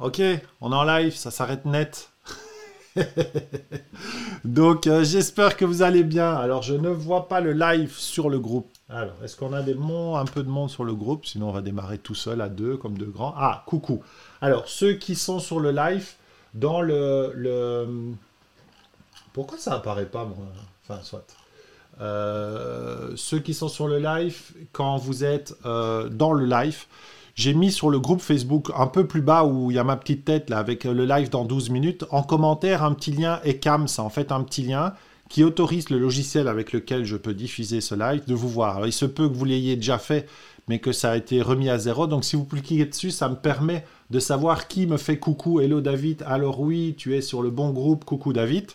Ok, on est en live, ça s'arrête net. Donc euh, j'espère que vous allez bien. Alors je ne vois pas le live sur le groupe. Alors est-ce qu'on a un peu de monde sur le groupe? Sinon on va démarrer tout seul à deux comme deux grands. Ah coucou. Alors ceux qui sont sur le live dans le, le... pourquoi ça apparaît pas moi? Enfin soit. Euh, ceux qui sont sur le live, quand vous êtes euh, dans le live, j'ai mis sur le groupe Facebook un peu plus bas où il y a ma petite tête là avec le live dans 12 minutes, en commentaire un petit lien ECAM, c'est en fait un petit lien qui autorise le logiciel avec lequel je peux diffuser ce live de vous voir. Il se peut que vous l'ayez déjà fait, mais que ça a été remis à zéro. Donc si vous cliquez dessus, ça me permet de savoir qui me fait coucou, hello David, alors oui, tu es sur le bon groupe, coucou David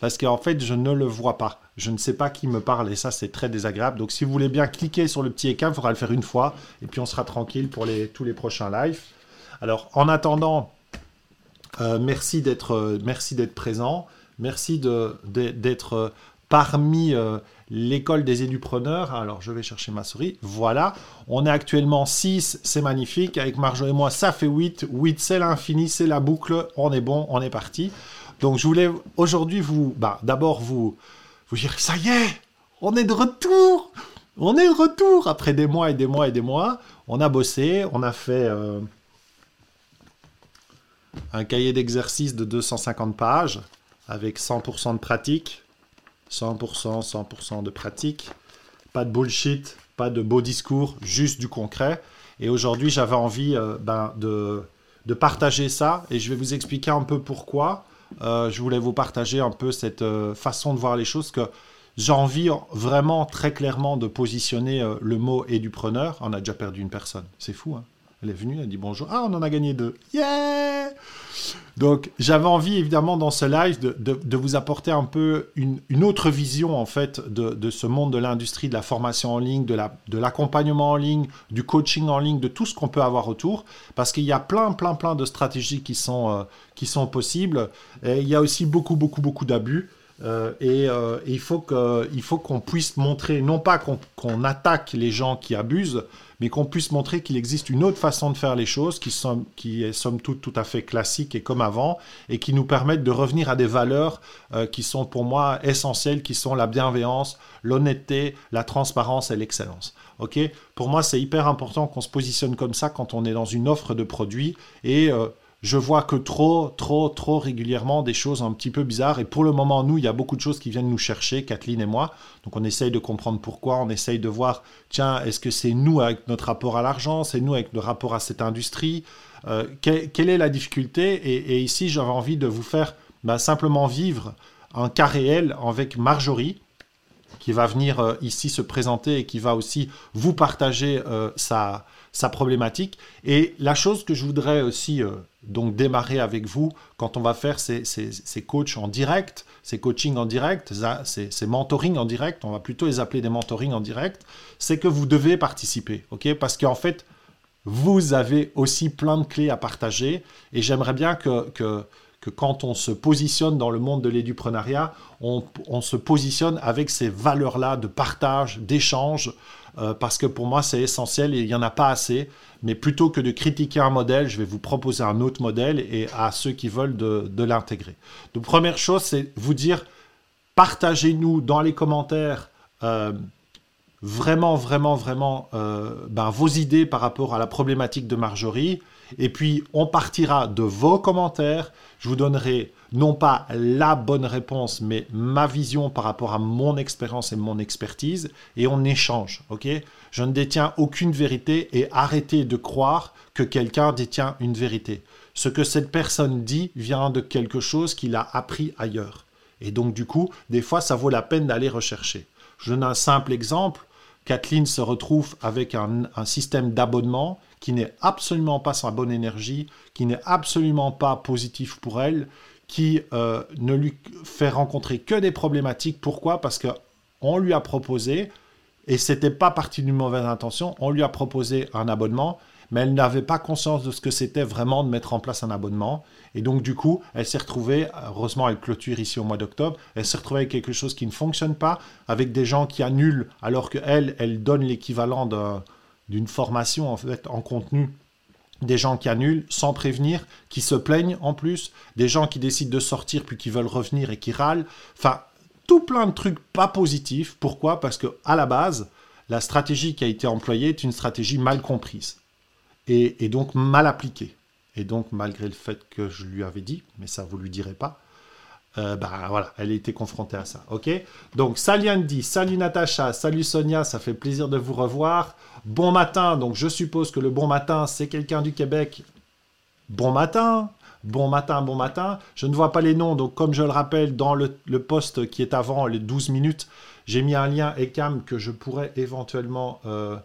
parce qu'en fait, je ne le vois pas. Je ne sais pas qui me parle et ça, c'est très désagréable. Donc, si vous voulez bien cliquer sur le petit écran, il faudra le faire une fois et puis on sera tranquille pour tous les prochains lives. Alors, en attendant, euh, merci d'être euh, merci d'être présent. Merci d'être euh, parmi l'école des édupreneurs. Alors, je vais chercher ma souris. Voilà. On est actuellement 6, c'est magnifique. Avec Marjo et moi, ça fait 8. 8, c'est l'infini, c'est la boucle. On est bon, on est parti. Donc je voulais aujourd'hui vous, bah, d'abord vous, vous dire, ça y est, on est de retour, on est de retour après des mois et des mois et des mois. On a bossé, on a fait euh, un cahier d'exercice de 250 pages avec 100% de pratique, 100%, 100% de pratique, pas de bullshit, pas de beaux discours, juste du concret. Et aujourd'hui, j'avais envie euh, ben, de, de partager ça et je vais vous expliquer un peu pourquoi. Euh, je voulais vous partager un peu cette euh, façon de voir les choses que j'ai envie vraiment très clairement de positionner euh, le mot édupreneur. On a déjà perdu une personne, c'est fou. Hein elle est venue, elle dit bonjour. Ah, on en a gagné deux. Yeah Donc, j'avais envie, évidemment, dans ce live, de, vous apporter un peu une, autre vision, en fait, de, ce monde de l'industrie, de la formation en ligne, de l'accompagnement en ligne, du coaching en ligne, de tout ce qu'on peut avoir autour. Parce qu'il y a plein, plein, plein de stratégies qui sont, euh, qui sont possibles. Et il y a aussi beaucoup, beaucoup, beaucoup d'abus. Euh, et, euh, il faut qu'on puisse montrer, non pas qu'on attaque les gens qui abusent, mais qu'on puisse montrer qu'il existe une autre façon de faire les choses qui, sont, qui est somme toute tout à fait classique et comme avant, et qui nous permettent de revenir à des valeurs euh, qui sont pour moi essentielles, qui sont la bienveillance, l'honnêteté, la transparence et l'excellence. Pour moi, c'est hyper important qu'on se positionne comme ça quand on est dans une offre de produits et je vois que trop, trop, trop régulièrement des choses un petit peu bizarres. Et pour le moment, nous, il y a beaucoup de choses qui viennent nous chercher, Kathleen et moi. Donc on essaye de comprendre pourquoi, on essaye de voir, tiens, est-ce que c'est nous avec notre rapport à l'argent, c'est nous avec notre rapport à cette industrie? Euh, quelle, est la difficulté? Et, ici, j'avais envie de vous faire bah, simplement vivre un cas réel avec Marjorie qui va venir euh, ici se présenter et qui va aussi vous partager euh, sa, sa problématique. Et la chose que je voudrais aussi donc démarrer avec vous quand on va faire ces, ces, coachs en direct, ces coachings en direct, ces, ces mentoring en direct, on va plutôt les appeler des mentoring en direct, c'est que vous devez participer, ok? Parce qu'en fait, vous avez aussi plein de clés à partager et j'aimerais bien que, que que quand on se positionne dans le monde de l'éduprenariat, on, se positionne avec ces valeurs-là de partage, d'échange, euh, parce que pour moi c'est essentiel et il n'y en a pas assez. Mais plutôt que de critiquer un modèle, je vais vous proposer un autre modèle et à ceux qui veulent de, de l'intégrer. Donc première chose, c'est vous dire, partagez-nous dans les commentaires. Euh, vraiment, vraiment, vraiment euh, ben, vos idées par rapport à la problématique de Marjorie. Et puis, on partira de vos commentaires. Je vous donnerai non pas la bonne réponse, mais ma vision par rapport à mon expérience et mon expertise. Et on échange, ok? Je ne détiens aucune vérité et arrêtez de croire que quelqu'un détient une vérité. Ce que cette personne dit vient de quelque chose qu'il a appris ailleurs. Et donc, du coup, des fois, ça vaut la peine d'aller rechercher. Je donne un simple exemple. Kathleen se retrouve avec un, système d'abonnement qui n'est absolument pas sa bonne énergie, qui n'est absolument pas positif pour elle, qui euh, ne lui fait rencontrer que des problématiques. Pourquoi? Parce que on lui a proposé, et c'était pas parti d'une mauvaise intention, on lui a proposé un abonnement, mais elle n'avait pas conscience de ce que c'était vraiment de mettre en place un abonnement. Et donc, du coup, elle s'est retrouvée, heureusement, elle clôture ici au mois d'octobre, elle s'est retrouvée avec quelque chose qui ne fonctionne pas, avec des gens qui annulent, alors qu'elle, elle donne l'équivalent d'une formation, en contenu des gens qui annulent sans prévenir, qui se plaignent en plus, des gens qui décident de sortir puis qui veulent revenir et qui râlent. Enfin, tout plein de trucs pas positifs. Pourquoi? Parce que à la base, la stratégie qui a été employée est une stratégie mal comprise et, donc mal appliquée. Et donc, malgré le fait que je lui avais dit, mais ça vous lui direz pas, euh, bah voilà, elle a été confrontée à ça. Ok? Donc, salut Andy, salut Natacha, salut Sonia, ça fait plaisir de vous revoir. Bon matin, donc je suppose que le bon matin, c'est quelqu'un du Québec. Bon matin, bon matin, bon matin. Je ne vois pas les noms, donc comme je le rappelle, dans le, poste qui est avant les 12 minutes, j'ai mis un lien ECAM que je pourrais éventuellement euh,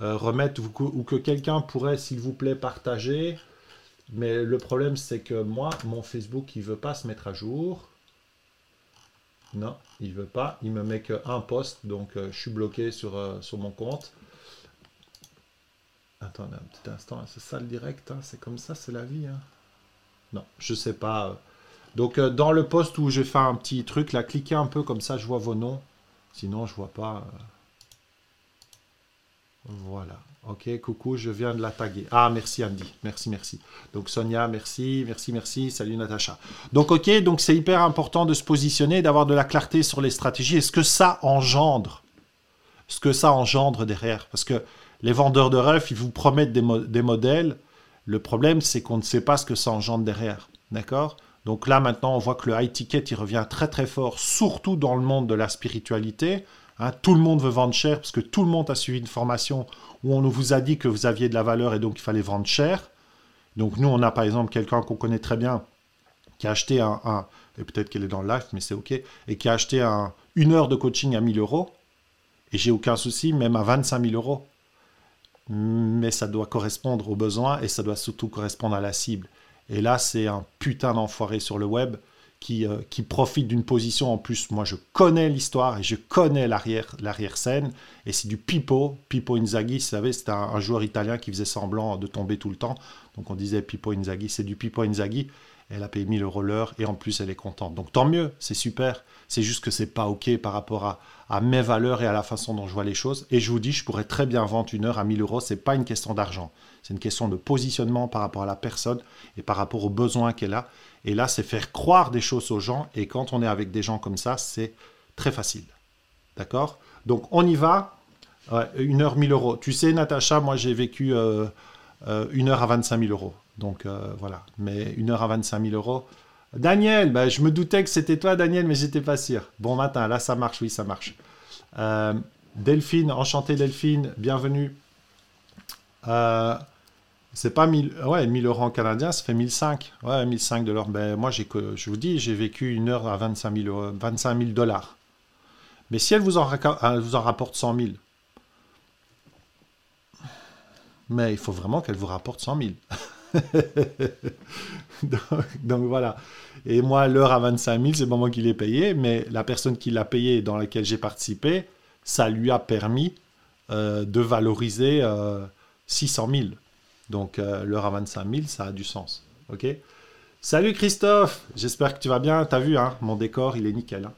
remettre ou que, quelqu'un pourrait, s'il vous plaît, partager. Mais le problème, c'est que moi, mon Facebook, il veut pas se mettre à jour. Non, il veut pas. Il me met qu'un post, donc euh, je suis bloqué sur, sur mon compte. Attendez un petit instant, c'est ça le direct, hein. c'est comme ça, c'est la vie. Hein. Non, je sais pas. Donc euh, dans le poste où j'ai fait un petit truc, là, cliquez un peu comme ça, je vois vos noms. Sinon, je vois pas. Voilà. Ok, coucou, je viens de la taguer. Ah, merci Andy. Merci, merci. Donc Sonia, merci, merci, merci. Salut Natacha. Donc ok, donc c'est hyper important de se positionner, d'avoir de la clarté sur les stratégies. Est-ce que ça engendre? Ce que ça engendre derrière? Parce que les vendeurs de rêves, ils vous promettent des, des modèles. Le problème, c'est qu'on ne sait pas ce que ça engendre derrière. D'accord? Donc là, maintenant, on voit que le high ticket, il revient très très fort, surtout dans le monde de la spiritualité. Hein, tout le monde veut vendre cher parce que tout le monde a suivi une formation où on vous a dit que vous aviez de la valeur et donc il fallait vendre cher. Donc nous, on a par exemple quelqu'un qu'on connaît très bien qui a acheté un, et peut-être qu'elle est dans le live, mais c'est OK, et qui a acheté un, une heure de coaching à 1000 euros. Et j'ai aucun souci, même à 25 000 euros mais ça doit correspondre aux besoins et ça doit surtout correspondre à la cible. Et là, c'est un putain d'enfoiré sur le web qui, euh, profite d'une position. En plus, moi, je connais l'histoire et je connais l'arrière-scène. et c'est du Pipo. Pipo Inzaghi, vous savez, c'était un, joueur italien qui faisait semblant de tomber tout le temps. Donc on disait Pipo Inzaghi, c'est du Pipo Inzaghi. Elle a payé 1000 euros l'heure et en plus, elle est contente. Donc tant mieux, c'est super. C'est juste que c'est pas OK par rapport à, mes valeurs et à la façon dont je vois les choses. Et je vous dis, je pourrais très bien vendre une heure à 1000 euros. C'est pas une question d'argent. C'est une question de positionnement par rapport à la personne et par rapport aux besoins qu'elle a. Et là, c'est faire croire des choses aux gens. Et quand on est avec des gens comme ça, c'est très facile. D'accord? Donc, on y va. une heure, 1000 euros. Tu sais, Natacha, moi, j'ai vécu euh, euh, une heure à 25 000 euros. Donc, euh, voilà. Mais une heure à 25 000 euros, Daniel, bah, je me doutais que c'était toi, Daniel, mais j'étais pas sûr. Bon matin, là ça marche, oui, ça marche. Euh, Delphine, enchanté Delphine, bienvenue. Euh, c'est pas 1000, ouais, 1000 euros en canadien, ça fait 1005. Ouais, 1005 dollars. Ben, moi, j'ai, je vous dis, j'ai vécu une heure à 25 000, 25 000 dollars. Mais si elle vous, en, elle vous en rapporte 100 000, mais il faut vraiment qu'elle vous rapporte 100 000. donc, voilà. Et moi, l'heure à 25 000, c'est pas moi qui l'ai payé, mais la personne qui l'a payé dans laquelle j'ai participé, ça lui a permis euh, de valoriser 600 euh, 000. Donc euh, l'heure à 25 000, ça a du sens. Ok? Salut Christophe, j'espère que tu vas bien. T'as vu, hein, mon décor, il est nickel. Hein.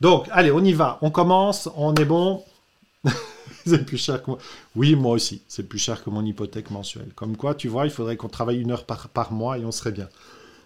Donc, allez, on y va. On commence, on est bon. c'est plus cher que moi. Oui, moi aussi, c'est plus cher que mon hypothèque mensuelle. Comme quoi, tu vois, il faudrait qu'on travaille une heure par, mois et on serait bien.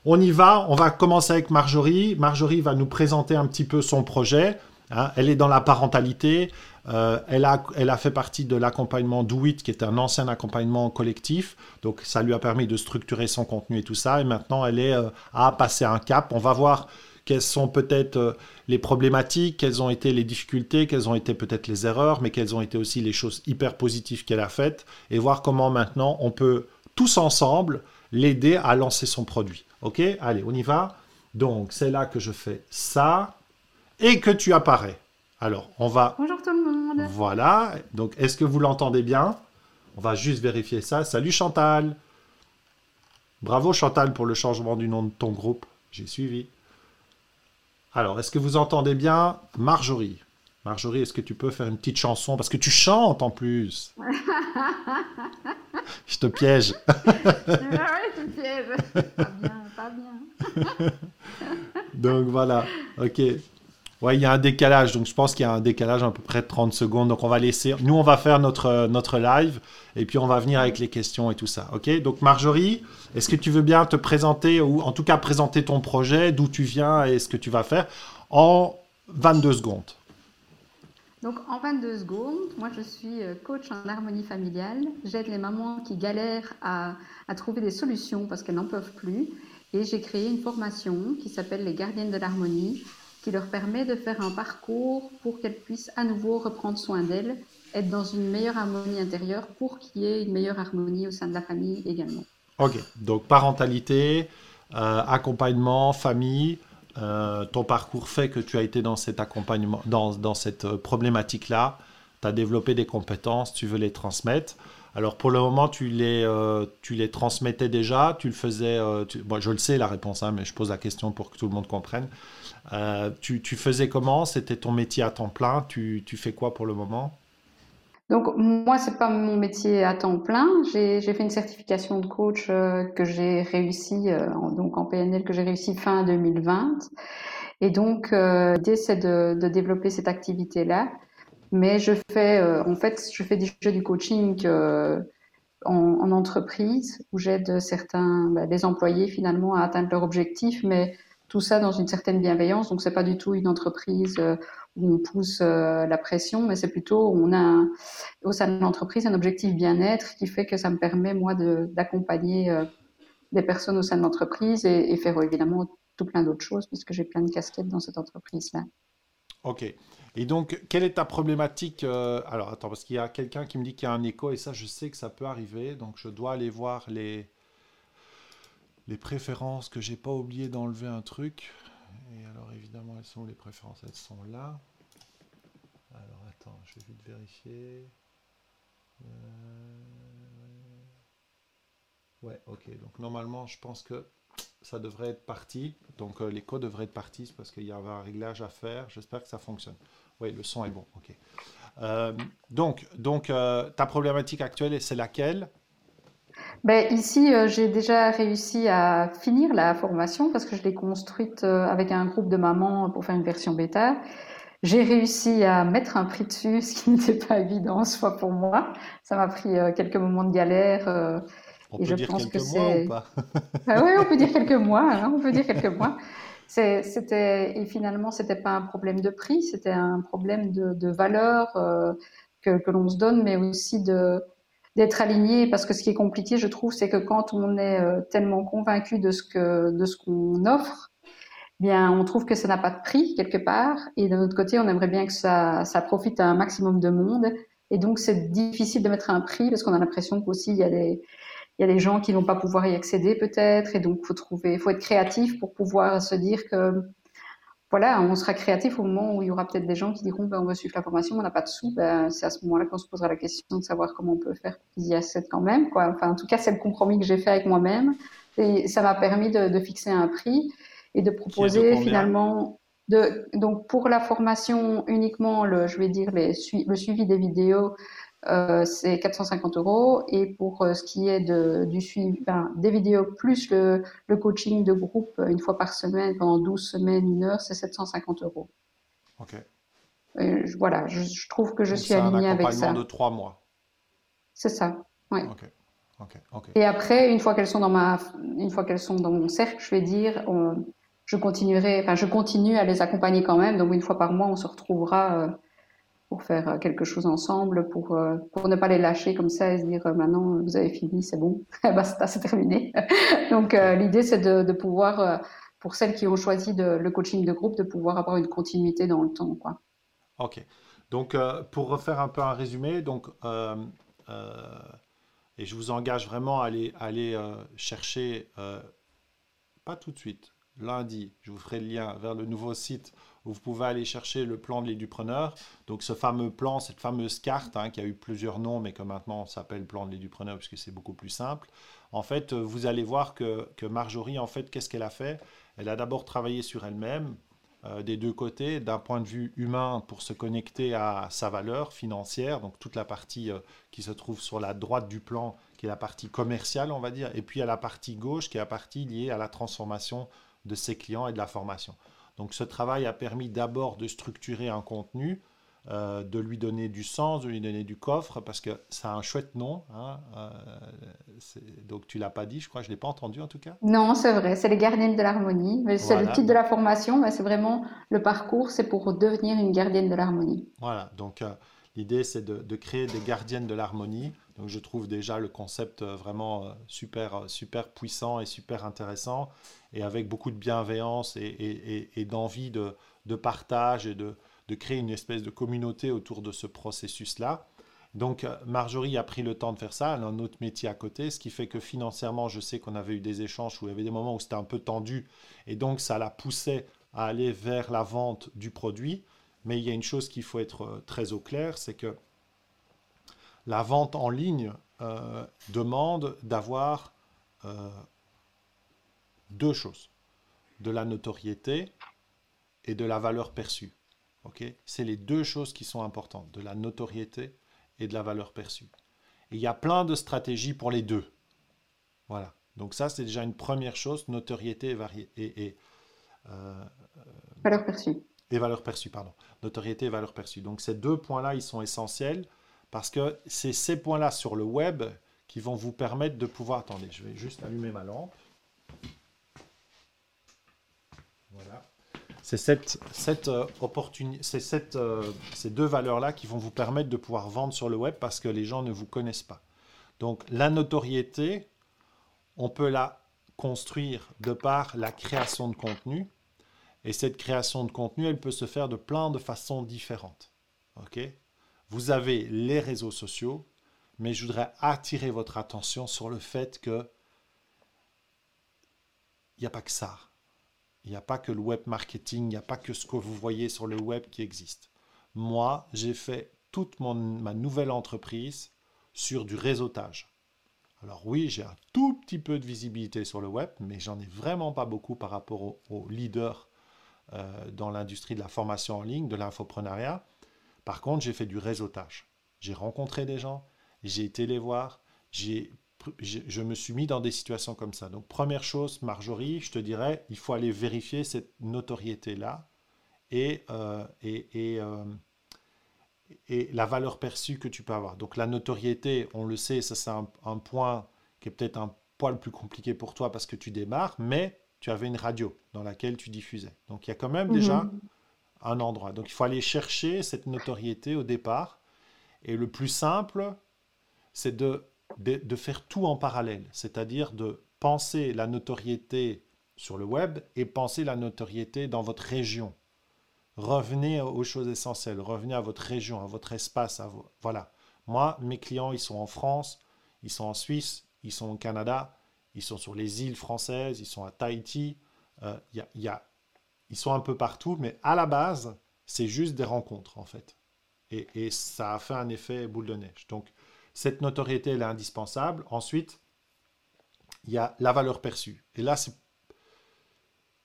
On y va, on va commencer avec Marjorie. Marjorie va nous présenter un petit peu son projet. Hein. Elle est dans la parentalité. Euh, elle, a, fait partie de l'accompagnement Do qui est un ancien accompagnement collectif. Donc, ça lui a permis de structurer son contenu et tout ça. Et maintenant, elle est euh, à passer un cap. On va voir quelles sont peut-être euh, les problématiques, quelles ont été les difficultés, quelles ont été peut-être les erreurs, mais quelles ont été aussi les choses hyper positives qu'elle a faites, et voir comment maintenant on peut tous ensemble l'aider à lancer son produit. Ok? Allez, on y va. Donc, c'est là que je fais ça, et que tu apparais. Alors, on va... Bonjour tout le monde. Voilà. Donc, est-ce que vous l'entendez bien? On va juste vérifier ça. Salut Chantal. Bravo Chantal pour le changement du nom de ton groupe. J'ai suivi. Alors, est-ce que vous entendez bien Marjorie? Marjorie, est-ce que tu peux faire une petite chanson? Parce que tu chantes en plus. je te piège. ouais, je te piège. Pas bien, pas bien. Donc voilà, ok. Ouais, il y a un décalage, donc je pense qu'il y a un décalage à peu près de 30 secondes. Donc on va laisser. Nous, on va faire notre, notre live et puis on va venir avec les questions et tout ça. Ok? Donc Marjorie, est-ce que tu veux bien te présenter ou en tout cas présenter ton projet, d'où tu viens et ce que tu vas faire en 22 secondes? Donc en 22 secondes, moi je suis euh, coach en harmonie familiale. J'aide les mamans qui galèrent à, à trouver des solutions parce qu'elles n'en peuvent plus. Et j'ai créé une formation qui s'appelle les gardiennes de l'harmonie qui leur permet de faire un parcours pour qu'elles puissent à nouveau reprendre soin d'elles, être dans une meilleure harmonie intérieure pour qu'il y ait une meilleure harmonie au sein de la famille également. Ok, donc parentalité, euh, accompagnement, famille, euh, ton parcours fait que tu as été dans cet accompagnement, dans, dans cette euh, problématique-là, tu as développé des compétences, tu veux les transmettre. Alors pour le moment, tu les, tu les transmettais déjà, tu le faisais, tu- je le sais la réponse, hein, mais je pose la question pour que tout le monde comprenne. Euh, tu, faisais comment? C'était ton métier à temps plein tu, fais quoi pour le moment? Donc moi, c'est pas mon métier à temps plein. J'ai fait une certification de coach euh, que j'ai réussi euh, en, donc en PNL que j'ai réussi fin 2020. Et donc l'idée c'est de, développer cette activité-là. Mais je fais en fait je fais du coaching en, en entreprise où j'aide certains bah, employés finalement à atteindre leur objectif, mais tout ça dans une certaine bienveillance. Donc c'est pas du tout une entreprise euh, où on pousse euh, la pression, mais c'est plutôt on a au sein de l'entreprise un objectif bien-être qui fait que ça me permet moi d'accompagner euh, des personnes au sein de l'entreprise et, faire évidemment tout plein d'autres choses puisque j'ai plein de casquettes dans cette entreprise-là. Ok. Et donc, quelle est ta problématique Alors, attends, parce qu'il y a quelqu'un qui me dit qu'il y a un écho, et ça, je sais que ça peut arriver. Donc, je dois aller voir les, les préférences, que j'ai pas oublié d'enlever un truc. Et alors, évidemment, elles sont les préférences Elles sont là. Alors, attends, je vais vite vérifier. Euh, Ouais, ok. Donc, normalement, je pense que ça devrait être parti. Donc, euh, l'écho devrait être parti parce qu'il y avait un réglage à faire. J'espère que ça fonctionne. Oui, le son est bon. Ok. Euh, donc, donc euh, ta problématique actuelle, c'est laquelle? Ben, ici, euh, j'ai déjà réussi à finir la formation parce que je l'ai construite euh, avec un groupe de mamans pour faire une version bêta. J'ai réussi à mettre un prix dessus, ce qui n'était pas évident, soit pour moi. Ça m'a pris euh, quelques moments de galère. On Et peut je dire pense quelques que mois ou pas? Ah oui, on peut dire quelques mois, hein, on peut dire quelques mois. C'était, et finalement, c'était pas un problème de prix, c'était un problème de, de valeur que, que l'on se donne, mais aussi de, d'être aligné. Parce que ce qui est compliqué, je trouve, c'est que quand on est euh, tellement convaincu de ce que, de ce qu'on offre, bien, on trouve que ça n'a pas de prix quelque part. Et d'un autre côté, on aimerait bien que ça, ça profite à un maximum de monde. Et donc, c'est difficile de mettre un prix parce qu'on a l'impression qu'aussi, il y a des, il y a des gens qui vont pas pouvoir y accéder peut-être, et donc faut trouver, faut être créatif pour pouvoir se dire que voilà, on sera créatif au moment où il y aura peut-être des gens qui diront ben, on veut suivre la formation, on n'a pas de sous, ben, c'est à ce moment-là qu'on se posera la question de savoir comment on peut faire qu'ils y accèdent quand même. Quoi. Enfin, en tout cas, c'est le compromis que j'ai fait avec moi-même, et ça m'a permis de, de fixer un prix et de proposer finalement de donc pour la formation uniquement le je vais dire les, le suivi des vidéos euh, c'est 450 euros. Et pour euh, ce qui est de, du suivi, ben, des vidéos plus le, le coaching de groupe euh, une fois par semaine pendant 12 semaines, une heure, c'est 750 euros. Ok. Et je- voilà, je, je trouve que je Donc, suis c'est un alignée avec accompagnement ça. de trois mois. C'est ça. Ouais. Ok. Ok. Ok. Et après, une fois qu'elles sont dans ma, une fois qu'elles sont dans mon cercle, je vais dire, on- je continuerai, enfin, je continue à les accompagner quand même. Donc, une fois par mois, on se retrouvera pour faire euh, quelque chose ensemble, pour, euh, pour ne pas les lâcher comme ça et se dire, euh, maintenant, vous avez fini, c'est bon, basta, c'est terminé. Donc, l'idée, c'est de, pouvoir, pour celles qui ont choisi le coaching de groupe, de pouvoir avoir une continuité dans le temps, quoi. Ok. Donc, pour refaire un peu un résumé, donc, et je vous engage vraiment à aller, aller chercher, pas tout de suite, lundi, je vous ferai le lien vers le nouveau site où vous pouvez aller chercher le plan de l'édupreneur. Donc, ce fameux plan, cette fameuse carte hein, qui a eu plusieurs noms, mais que maintenant on s'appelle plan de l'édupreneur puisque c'est beaucoup plus simple. En fait, euh, vous allez voir que, que Marjorie, en fait, qu'est-ce qu'elle a fait? Elle a d'abord travaillé sur elle-même, euh, des deux côtés, d'un point de vue humain pour se connecter à sa valeur financière, donc toute la partie euh, qui se trouve sur la droite du plan, qui est la partie commerciale, on va dire, et puis à la partie gauche, qui est la partie liée à la transformation de ses clients et de la formation. Donc ce travail a permis d'abord de structurer un contenu, euh, de lui donner du sens, de lui donner du coffre, parce que ça a un chouette nom. Hein, euh, donc tu l'as pas dit, je crois, je l'ai pas entendu en tout cas. Non, c'est vrai, c'est les gardiennes de l'harmonie. C'est le titre de la formation, mais c'est vraiment le parcours, c'est pour devenir une gardienne de l'harmonie. Voilà, donc euh, l'idée c'est de, de, créer des gardiennes de l'harmonie. Donc je trouve déjà le concept vraiment super, super puissant et super intéressant, et avec beaucoup de bienveillance et, d'envie de, partage et de, de créer une espèce de communauté autour de ce processus-là. Donc euh, Marjorie a pris le temps de faire ça, elle a un autre métier à côté, ce qui fait que financièrement, je sais qu'on avait eu des échanges où il y avait des moments où c'était un peu tendu, et donc ça la poussait à aller vers la vente du produit. Mais il y a une chose qu'il faut être euh, très au clair, c'est que la vente en ligne euh, demande d'avoir deux choses, de la notoriété et de la valeur perçue. C'est les deux choses qui sont importantes, de la notoriété et de la valeur perçue. Et il y a plein de stratégies pour les deux. Voilà. Donc ça, c'est déjà une première chose, notoriété et, et, et euh, valeur perçue. Et valeur perçue, pardon. Notoriété et valeur perçue. Donc ces deux points-là, ils sont essentiels parce que c'est ces points-là sur le web qui vont vous permettre de pouvoir... Attendez, je vais juste allumer ma lampe. Voilà c'est cette, cette euh, c'est cette, euh, ces deux valeurs-là qui vont vous permettre de pouvoir vendre sur le web parce que les gens ne vous connaissent pas. Donc la notoriété, on peut la construire de par la création de contenu. Et cette création de contenu, elle peut se faire de plein de façons différentes. ok? Vous avez les réseaux sociaux, mais je voudrais attirer votre attention sur le fait que il n'y a pas que ça. Il n'y a pas que le web marketing, il n'y a pas que ce que vous voyez sur le web qui existe. Moi, j'ai fait toute mon, ma nouvelle entreprise sur du réseautage. Alors oui, j'ai un tout petit peu de visibilité sur le web, mais j'en ai vraiment pas beaucoup par rapport aux, leaders euh, dans l'industrie de la formation en ligne, de l'infoprenariat. Par contre, j'ai fait du réseautage. J'ai rencontré des gens, j'ai été les voir, j'ai je, me suis mis dans des situations comme ça. Donc, première chose, Marjorie, je te dirais, il faut aller vérifier cette notoriété-là et, euh, et, euh, et, la valeur perçue que tu peux avoir. Donc, la notoriété, on le sait, ça c'est un, point qui est peut-être un poil plus compliqué pour toi parce que tu démarres, mais tu avais une radio dans laquelle tu diffusais. Donc, il y a quand même déjà mhm. Un endroit. Donc, il faut aller chercher cette notoriété au départ. Et le plus simple, c'est de de, faire tout en parallèle, c'est-à-dire de penser la notoriété sur le web et penser la notoriété dans votre région. Revenez aux choses essentielles, revenez à votre région, à votre espace. Voilà. Moi, mes clients, ils sont en France, ils sont en Suisse, ils sont au Canada, ils sont sur les îles françaises, ils sont à Tahiti. Euh, y a, ils sont un peu partout, mais à la base, c'est juste des rencontres, en fait. Et, ça a fait un effet boule de neige. Donc, cette notoriété, elle est indispensable. Ensuite, il y a la valeur perçue. Et là,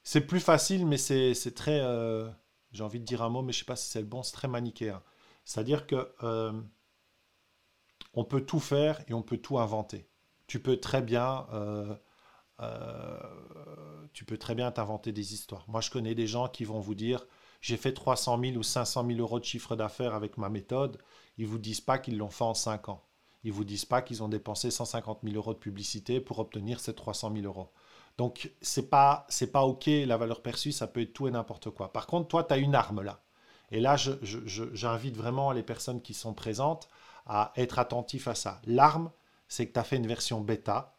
c'est plus facile, mais c'est très... Euh, j'ai envie de dire un mot, mais je ne sais pas si c'est le bon, c'est très manichéen. C'est-à-dire que euh, on peut tout faire et on peut tout inventer. Tu peux très bien... Euh, tu peux très bien t'inventer des histoires. Moi, je connais des gens qui vont vous dire j'ai fait 300 000 ou 500 000 euros de chiffre d'affaires avec ma méthode. Ils vous disent pas qu'ils l'ont fait en 5 ans. Ils vous disent pas qu'ils ont dépensé 150 000 euros de publicité pour obtenir ces 300 000 euros. Donc, c'est pas, c'est pas OK, la valeur perçue, ça peut être tout et n'importe quoi. Par contre, toi, tu as une arme là. Et là, j'invite vraiment les personnes qui sont présentes à être attentifs à ça. L'arme, c'est que tu as fait une version bêta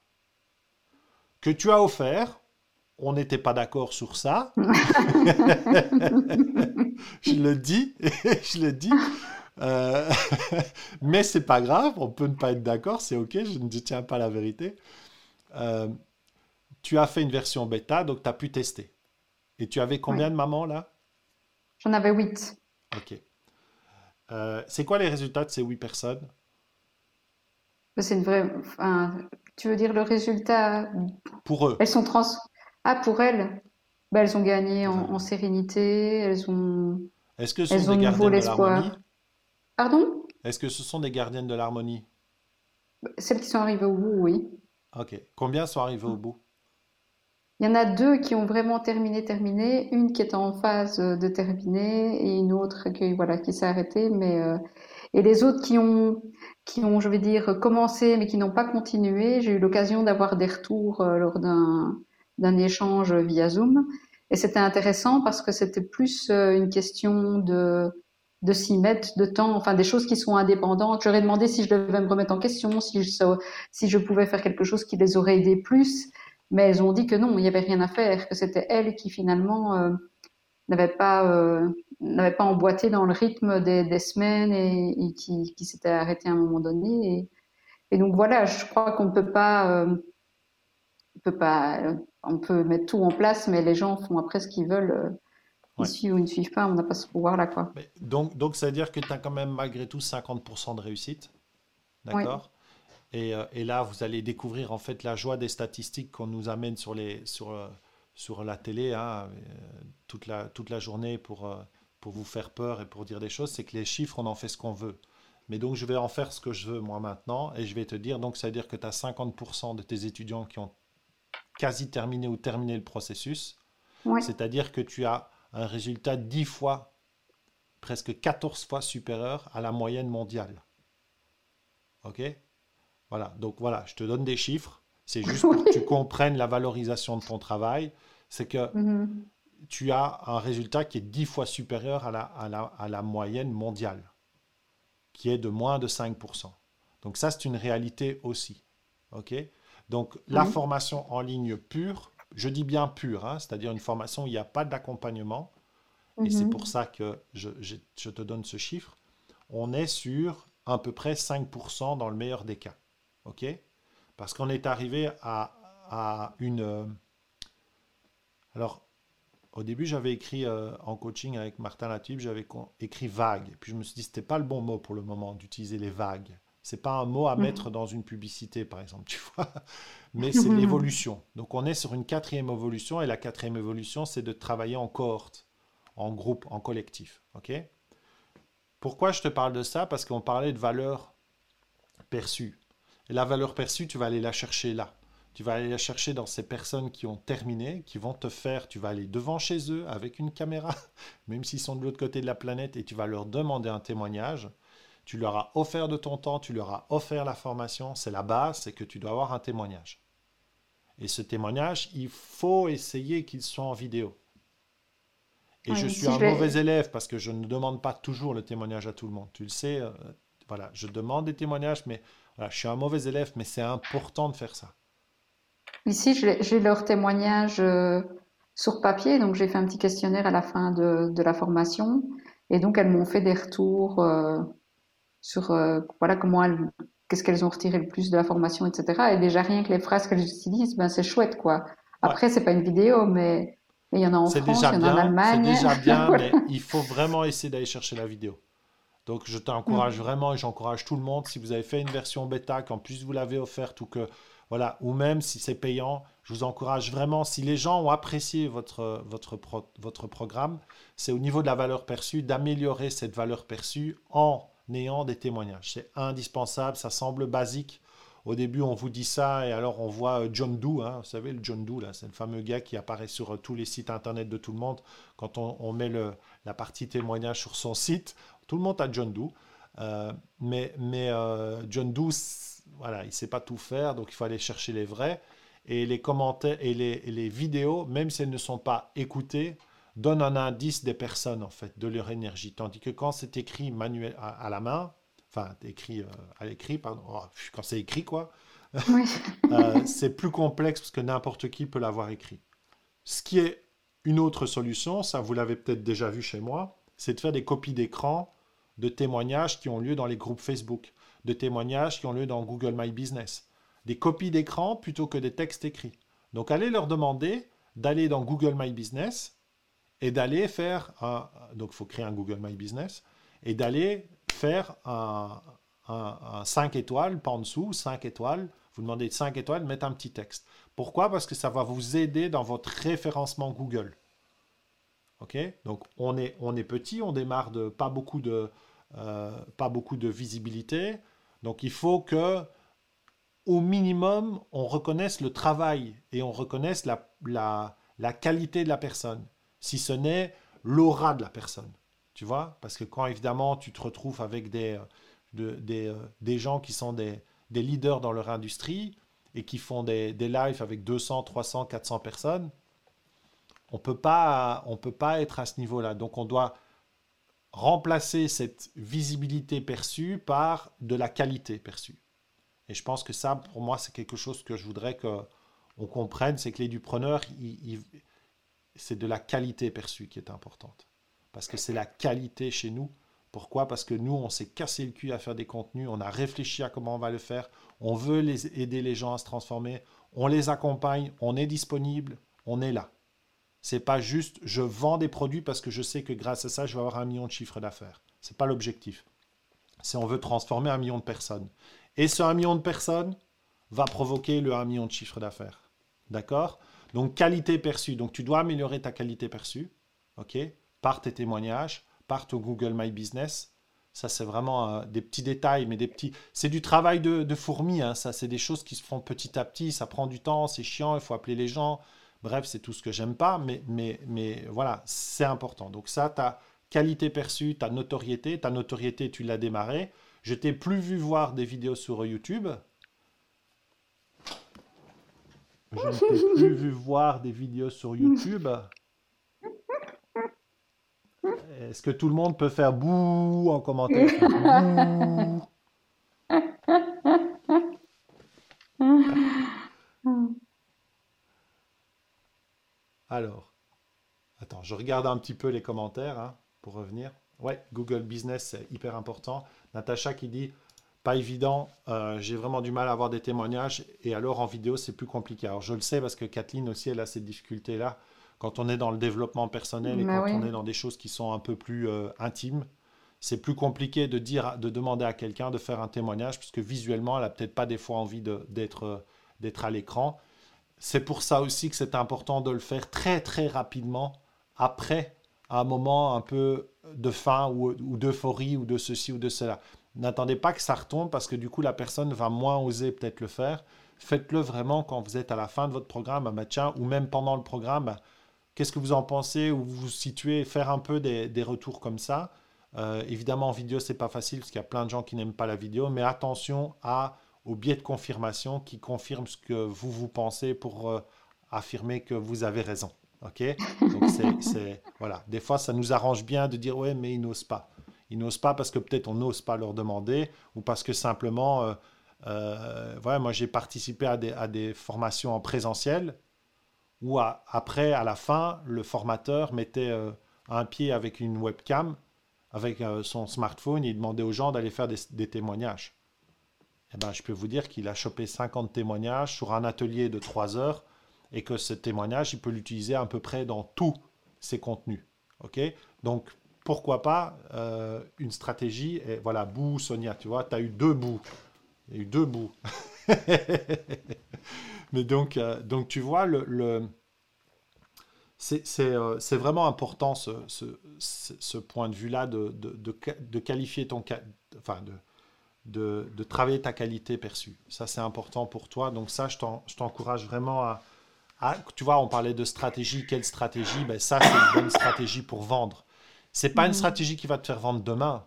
que tu as offert. On n'était pas d'accord sur ça. je le dis, je le dis. Euh, mais c'est pas grave, on peut ne pas être d'accord, c'est ok, je ne tiens pas la vérité. Euh, tu as fait une version bêta, donc tu as pu tester. Et tu avais combien de mamans là? J'en avais 8. Ok. Euh, c'est quoi les résultats de ces 8 personnes? C'est une vraie. Tu veux dire le résultat Pour eux. Elles sont trans. Ah, pour elles bah, Elles ont gagné en, sérénité, elles ont. Est-ce que ce sont des gardiens de l'harmonie? Pardon? Est-ce que ce sont des gardiennes de l'harmonie? Celles qui sont arrivées au bout, oui. Ok. Combien sont arrivées au bout? Il y en a deux qui ont vraiment terminé, terminé, une qui est en phase de terminer et une autre qui, voilà, qui s'est arrêtée, mais euh, et les autres qui ont, qui ont, je vais dire, commencé mais qui n'ont pas continué. J'ai eu l'occasion d'avoir des retours euh, lors d'un échange via Zoom et c'était intéressant parce que c'était plus euh, une question de de s'y mettre de temps, enfin des choses qui sont indépendantes. J'aurais demandé si je devais me remettre en question, si je, si je pouvais faire quelque chose qui les aurait aidés plus, mais elles ont dit que non, il n'y avait rien à faire, que c'était elles qui finalement euh, n'avaient pas euh, n'avaient pas emboîté dans le rythme des, des semaines et, et qui, qui s'étaient arrêtées à un moment donné. Et, et donc voilà, je crois qu'on peut pas euh, on peut pas on peut mettre tout en place, mais les gens font après ce qu'ils veulent. Euh, ils suivent ou ils ne suivent pas, on n'a pas ce pouvoir-là. Quoi. donc, donc, ça veut dire que tu as quand même malgré tout 50% de réussite. D'accord? Et, et, là, vous allez découvrir en fait la joie des statistiques qu'on nous amène sur, les, sur, sur la télé hein, euh, toute, la, toute la journée pour, pour vous faire peur et pour dire des choses. C'est que les chiffres, on en fait ce qu'on veut. Mais donc, je vais en faire ce que je veux moi maintenant. Et je vais te dire, donc, ça veut dire que tu as 50% de tes étudiants qui ont quasi terminé ou terminé le processus. C'est-à-dire que tu as un résultat 10 fois, presque 14 fois supérieur à la moyenne mondiale. OK? Voilà, donc voilà, je te donne des chiffres. C'est juste pour que tu comprennes la valorisation de ton travail. C'est que mm-hmm. tu as un résultat qui est 10 fois supérieur à la, à la, à la moyenne mondiale, qui est de moins de 5%. Donc ça, c'est une réalité aussi. OK? Donc la formation en ligne pure, je dis bien pure, hein, c'est-à-dire une formation où il n'y a pas d'accompagnement, et c'est pour mhm. ça que je, te donne ce chiffre, on est sur à peu près 5% dans le meilleur des cas. OK? Parce qu'on est arrivé à, une... Euh, alors, au début, j'avais écrit euh, en coaching avec Martin Latube, j'avais écrit vague. Puis je me suis dit, ce n'était pas le bon mot pour le moment d'utiliser les vagues. C'est pas un mot à mhm. mettre dans une publicité, par exemple, tu vois. Mais c'est l'évolution. Donc on est sur une quatrième évolution et la quatrième évolution, c'est de travailler en cohorte, en groupe, en collectif. Ok? Pourquoi je te parle de ça? Parce qu'on parlait de valeur perçue. Et la valeur perçue, tu vas aller la chercher là. Tu vas aller la chercher dans ces personnes qui ont terminé, qui vont te faire, tu vas aller devant chez eux avec une caméra, même s'ils sont de l'autre côté de la planète, et tu vas leur demander un témoignage tu leur as offert de ton temps, tu leur as offert la formation, c'est la base, c'est que tu dois avoir un témoignage. Et ce témoignage, il faut essayer qu'il soit en vidéo. Et je suis un mauvais élève parce que je ne demande pas toujours le témoignage à tout le monde. Tu le sais, euh, voilà, je demande des témoignages, mais voilà, je suis un mauvais élève, mais c'est important de faire ça. Ici, j'ai leur témoignage euh, sur papier, donc j'ai fait un petit questionnaire à la fin de, de la formation, et donc elles m'ont fait des retours. Euh, sur euh, voilà comment elles, qu'est-ce qu'elles ont retiré le plus de la formation, etc. Et déjà rien que les phrases qu'elles utilisent, ben c'est chouette quoi. Après c'est pas une vidéo, mais il y en a en France, il y en a en Allemagne. C'est déjà bien, mais il faut vraiment essayer d'aller chercher la vidéo. Donc je t'encourage vraiment et j'encourage tout le monde, si vous avez fait une version bêta, qu'en plus vous l'avez offerte ou que voilà, ou même si c'est payant, je vous encourage vraiment, si les gens ont apprécié votre, votre, votre programme, c'est au niveau de la valeur perçue, d'améliorer cette valeur perçue en n'ayant des témoignages. C'est indispensable, ça semble basique. Au début, on vous dit ça et alors on voit euh, John Doe, hein, vous savez, le John Doe, là, c'est le fameux gars qui apparaît sur euh, tous les sites internet de tout le monde. Quand on, met le, la partie témoignage sur son site, tout le monde a John Doe. Euh, mais mais John Doe, voilà, il ne sait pas tout faire, donc il faut aller chercher les vrais. Et les commentaires et les, et les vidéos, même si elles ne sont pas écoutées, donne un indice des personnes, en fait, de leur énergie. Tandis que quand c'est écrit manuel à, la main, enfin, écrit euh, à l'écrit, pardon, oh, quand c'est écrit, quoi, euh, c'est plus complexe parce que n'importe qui peut l'avoir écrit. Ce qui est une autre solution, ça vous l'avez peut-être déjà vu chez moi, c'est de faire des copies d'écran de témoignages qui ont lieu dans les groupes Facebook, de témoignages qui ont lieu dans Google My Business. Des copies d'écran plutôt que des textes écrits. Donc allez leur demander d'aller dans Google My Business et d'aller faire un, donc il faut créer un Google My Business et d'aller faire un, un, 5 étoiles, pas en dessous, 5 étoiles. Vous demandez 5 étoiles, mettez un petit texte. Pourquoi? Parce que ça va vous aider dans votre référencement Google. Ok? Donc on est, on est petit, on démarre de pas beaucoup de, pas beaucoup de visibilité. Donc il faut que au minimum, on reconnaisse le travail et on reconnaisse la, la, la qualité de la personne, si ce n'est l'aura de la personne. Tu vois? Parce que quand évidemment tu te retrouves avec des, euh, des, euh, des, gens qui sont des, des, leaders dans leur industrie et qui font des, lives avec 200, 300, 400 personnes, on on peut pas être à ce niveau-là. Donc on doit remplacer cette visibilité perçue par de la qualité perçue. Et je pense que ça, pour moi, c'est quelque chose que je voudrais qu'on comprenne, c'est que l'édupreneur, c'est de la qualité perçue qui est importante. Parce que c'est la qualité chez nous. Pourquoi? Parce que nous, on s'est cassé le cul à faire des contenus, on a réfléchi à comment on va le faire, on veut les aider les gens à se transformer, on les accompagne, on est disponible, on est là. C'est pas juste je vends des produits parce que je sais que grâce à ça, je vais avoir un million de chiffres d'affaires. C'est pas l'objectif. C'est on veut transformer un million de personnes. Et ce 1 million de personnes va provoquer le 1 million de chiffre d'affaires. D'accord? Donc, qualité perçue. Donc, tu dois améliorer ta qualité perçue, OK? Par tes témoignages, par ton Google My Business. Ça, c'est vraiment euh, des petits détails, mais des petits. C'est du travail de, de fourmi, hein, ça. C'est des choses qui se font petit à petit. Ça prend du temps, c'est chiant, il faut appeler les gens. Bref, c'est tout ce que j'aime pas, mais, mais, voilà, c'est important. Donc, ça, ta qualité perçue, ta notoriété. Ta notoriété, tu l'as démarré. Je t'ai plus vu voir des vidéos sur YouTube. Je ne t'ai plus vu voir des vidéos sur YouTube. Est-ce que tout le monde peut faire bouh en commentaire? Alors, attends, je regarde un petit peu les commentaires hein, pour revenir. Ouais, Google Business, c'est hyper important. Natacha qui dit pas évident, euh, j'ai vraiment du mal à avoir des témoignages et alors en vidéo c'est plus compliqué. Alors je le sais parce que Kathleen aussi elle a ces difficultés-là quand on est dans le développement personnel et bah quand on est dans des choses qui sont un peu plus euh, intimes. C'est plus compliqué de dire, de demander à quelqu'un de faire un témoignage puisque visuellement elle a peut-être pas des fois envie d'être euh, d'être à l'écran. C'est pour ça aussi que c'est important de le faire très très rapidement après un moment un peu de faim ou, d'euphorie ou de ceci ou de cela. N'attendez pas que ça retombe parce que du coup la personne va moins oser peut-être le faire. Faites-le vraiment quand vous êtes à la fin de votre programme, bah, ou même pendant le programme. Bah, qu'est-ce que vous en pensez Où vous vous situez Faire un peu des, retours comme ça. Euh, évidemment, en vidéo, c'est pas facile parce qu'il y a plein de gens qui n'aiment pas la vidéo, mais attention à, au biais de confirmation qui confirme ce que vous vous pensez pour euh, affirmer que vous avez raison. Ok? Donc, c'est, voilà. Des fois, ça nous arrange bien de dire, ouais, mais ils n'osent pas. Ils n'osent pas parce que peut-être on n'ose pas leur demander ou parce que simplement, euh, euh, voilà, moi j'ai participé à des, à des, formations en présentiel où après, à la fin, le formateur mettait un pied avec une webcam, avec son smartphone, et il demandait aux gens d'aller faire des, des témoignages. Eh ben, je peux vous dire qu'il a chopé 50 témoignages sur un atelier de 3 heures et que ce témoignage, il peut l'utiliser à peu près dans tous ses contenus. ok? Donc, pourquoi pas euh, une stratégie et Voilà, bout, Sonia, tu vois, tu as eu deux bouts. Il y a eu deux bouts. Mais donc, euh, donc, tu vois, le, le euh, c'est vraiment important ce, ce, ce point de vue-là de, de, de, de, qualifier ton... Enfin, de, de, de, travailler ta qualité perçue. Ça, c'est important pour toi. Donc ça, je t'encourage vraiment à, ah, tu vois, on parlait de stratégie. Quelle stratégie? Ben, Ça, c'est une bonne stratégie pour vendre. C'est pas une mhm. stratégie qui va te faire vendre demain,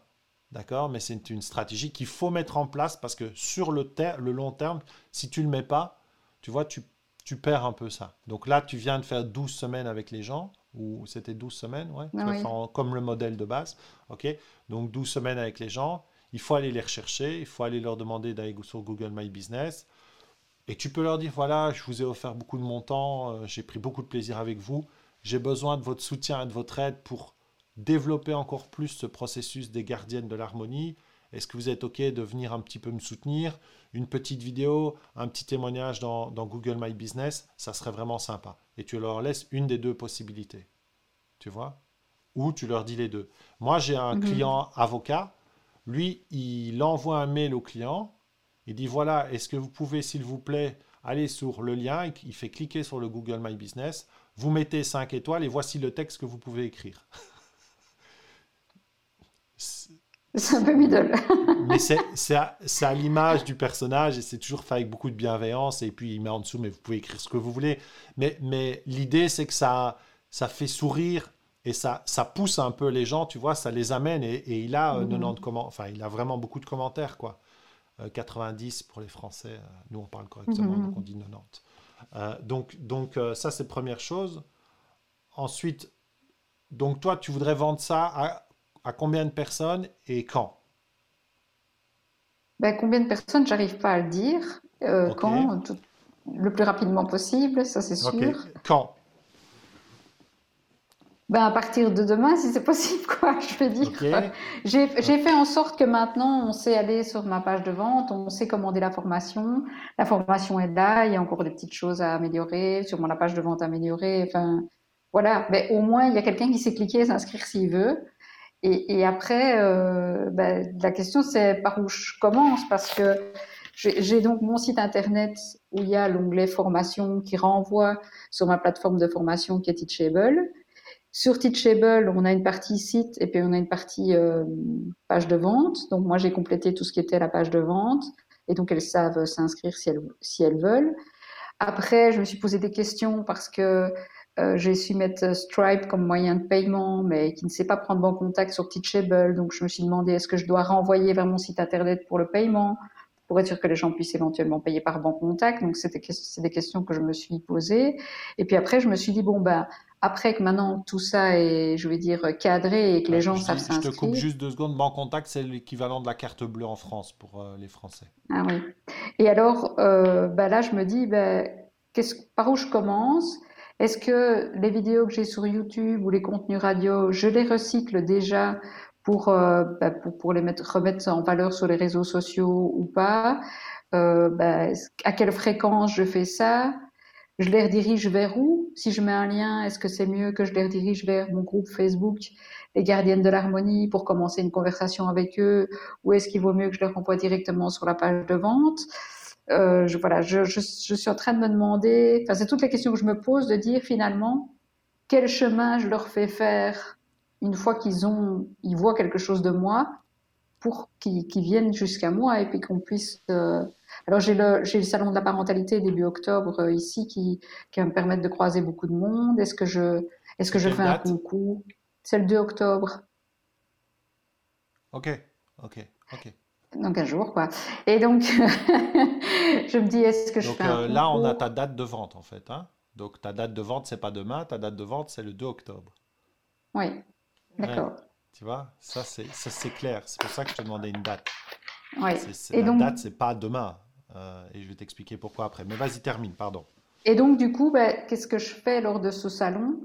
d'accord? Mais c'est une stratégie qu'il faut mettre en place parce que sur le, le long terme, si tu le mets pas, tu vois, tu, tu, perds un peu ça. Donc là, tu viens de faire 12 semaines avec les gens, ou c'était 12 semaines, ouais, ah comme le modèle de base, ok? Donc 12 semaines avec les gens, il faut aller les rechercher, il faut aller leur demander d'aller sur Google My Business, et tu peux leur dire, voilà, je vous ai offert beaucoup de mon temps, euh, j'ai pris beaucoup de plaisir avec vous, j'ai besoin de votre soutien et de votre aide pour développer encore plus ce processus des gardiennes de l'harmonie. Est-ce que vous êtes OK de venir un petit peu me soutenir? Une petite vidéo, un petit témoignage dans, Google My Business, ça serait vraiment sympa. Et tu leur laisses une des deux possibilités. Tu vois? Ou tu leur dis les deux. Moi, j'ai un mhm. client avocat. Lui, il envoie un mail au client il dit voilà, est-ce que vous pouvez, s'il vous plaît, aller sur le lien? Il fait cliquer sur le Google My Business. Vous mettez 5 étoiles et voici le texte que vous pouvez écrire. C'est un peu middle. mais c'est à, à l'image du personnage et c'est toujours fait avec beaucoup de bienveillance. Et puis il met en dessous, mais vous pouvez écrire ce que vous voulez. Mais, mais l'idée, c'est que ça, ça fait sourire et ça, ça pousse un peu les gens, tu vois, ça les amène. Et, il a 90 euh, mhm. comment, enfin, il a vraiment beaucoup de commentaires, quoi. 90 euh, pour les Français. Euh, nous, on parle correctement, mhm. donc on dit 90. donc, donc ça, c'est première chose. Ensuite, donc toi, tu voudrais vendre ça à, à combien de personnes et quand? Ben, Combien de personnes, j'arrive pas à le dire. Quand Le plus rapidement possible, ça c'est sûr. Quand? Ben à partir de demain, si c'est possible, quoi, je veux dire. J'ai fait en sorte que maintenant, on sait aller sur ma page de vente, on sait commander la formation. La formation est là, il y a encore des petites choses à améliorer, sur la page de vente améliorée. Enfin, voilà. Mais au moins, il y a quelqu'un qui sait cliquer et s'inscrire s'il veut. Et, et après, euh, ben, la question, c'est par où je commence, parce que j'ai donc mon site internet où il y a l'onglet formation qui renvoie sur ma plateforme de formation qui est Teachable. Sur Teachable, on a une partie site et puis on a une partie euh, page de vente. Donc moi, j'ai complété tout ce qui était la page de vente et donc elles savent s'inscrire si elles, si elles veulent. Après, je me suis posé des questions parce que euh, j'ai su mettre Stripe comme moyen de paiement, mais qui ne sait pas prendre bon contact sur Teachable. Donc je me suis demandé est-ce que je dois renvoyer vers mon site internet pour le paiement? Pour être sûr que les gens puissent éventuellement payer par bon contact. Donc c'était c'est des questions que je me suis posées. Et puis après, je me suis dit bon ben après que maintenant tout ça est, je vais dire, cadré et que les gens savent s'inscrire. Je te coupe juste deux secondes. Banque Contact, c'est l'équivalent de la carte bleue en France pour euh, les Français. Ah oui. Et alors, euh, bah là, je me dis, bah, par où je commence? Est-ce que les vidéos que j'ai sur YouTube ou les contenus radio, je les recycle déjà pour, euh, bah, pour, pour, les mettre, remettre en valeur sur les réseaux sociaux ou pas. Bah, À quelle fréquence je fais ça? Je les redirige vers où? Si je mets un lien, est-ce que c'est mieux que je les redirige vers mon groupe Facebook, les gardiennes de l'harmonie, pour commencer une conversation avec eux? Ou est-ce qu'il vaut mieux que je les renvoie directement sur la page de vente? Euh, je, Voilà, je, je, je, suis en train de me demander, enfin c'est toutes les questions que je me pose, de dire finalement quel chemin je leur fais faire? Une fois qu'ils ont, ils voient quelque chose de moi, pour qu'ils viennent jusqu'à moi et puis qu'on puisse euh, alors j'ai le, j'ai le salon de la parentalité début octobre euh, ici qui, qui va me permettre de croiser beaucoup de monde. Est-ce que je, est-ce que je fais un concours? C'est le 2 octobre. Ok, ok, ok. Donc un jour quoi. Et donc je me dis est-ce que je fais un euh, là on a ta date de vente en fait. Hein donc ta date de vente c'est pas demain, ta date de vente c'est le 2 octobre. Oui, d'accord. Tu vois, ça c'est, clair. C'est pour ça que je te demandais une date. Oui. et la donc... date c'est pas demain. Euh, et je vais t'expliquer pourquoi après. Mais vas-y, termine, pardon. Et donc, du coup, ben, qu'est-ce que je fais lors de ce salon?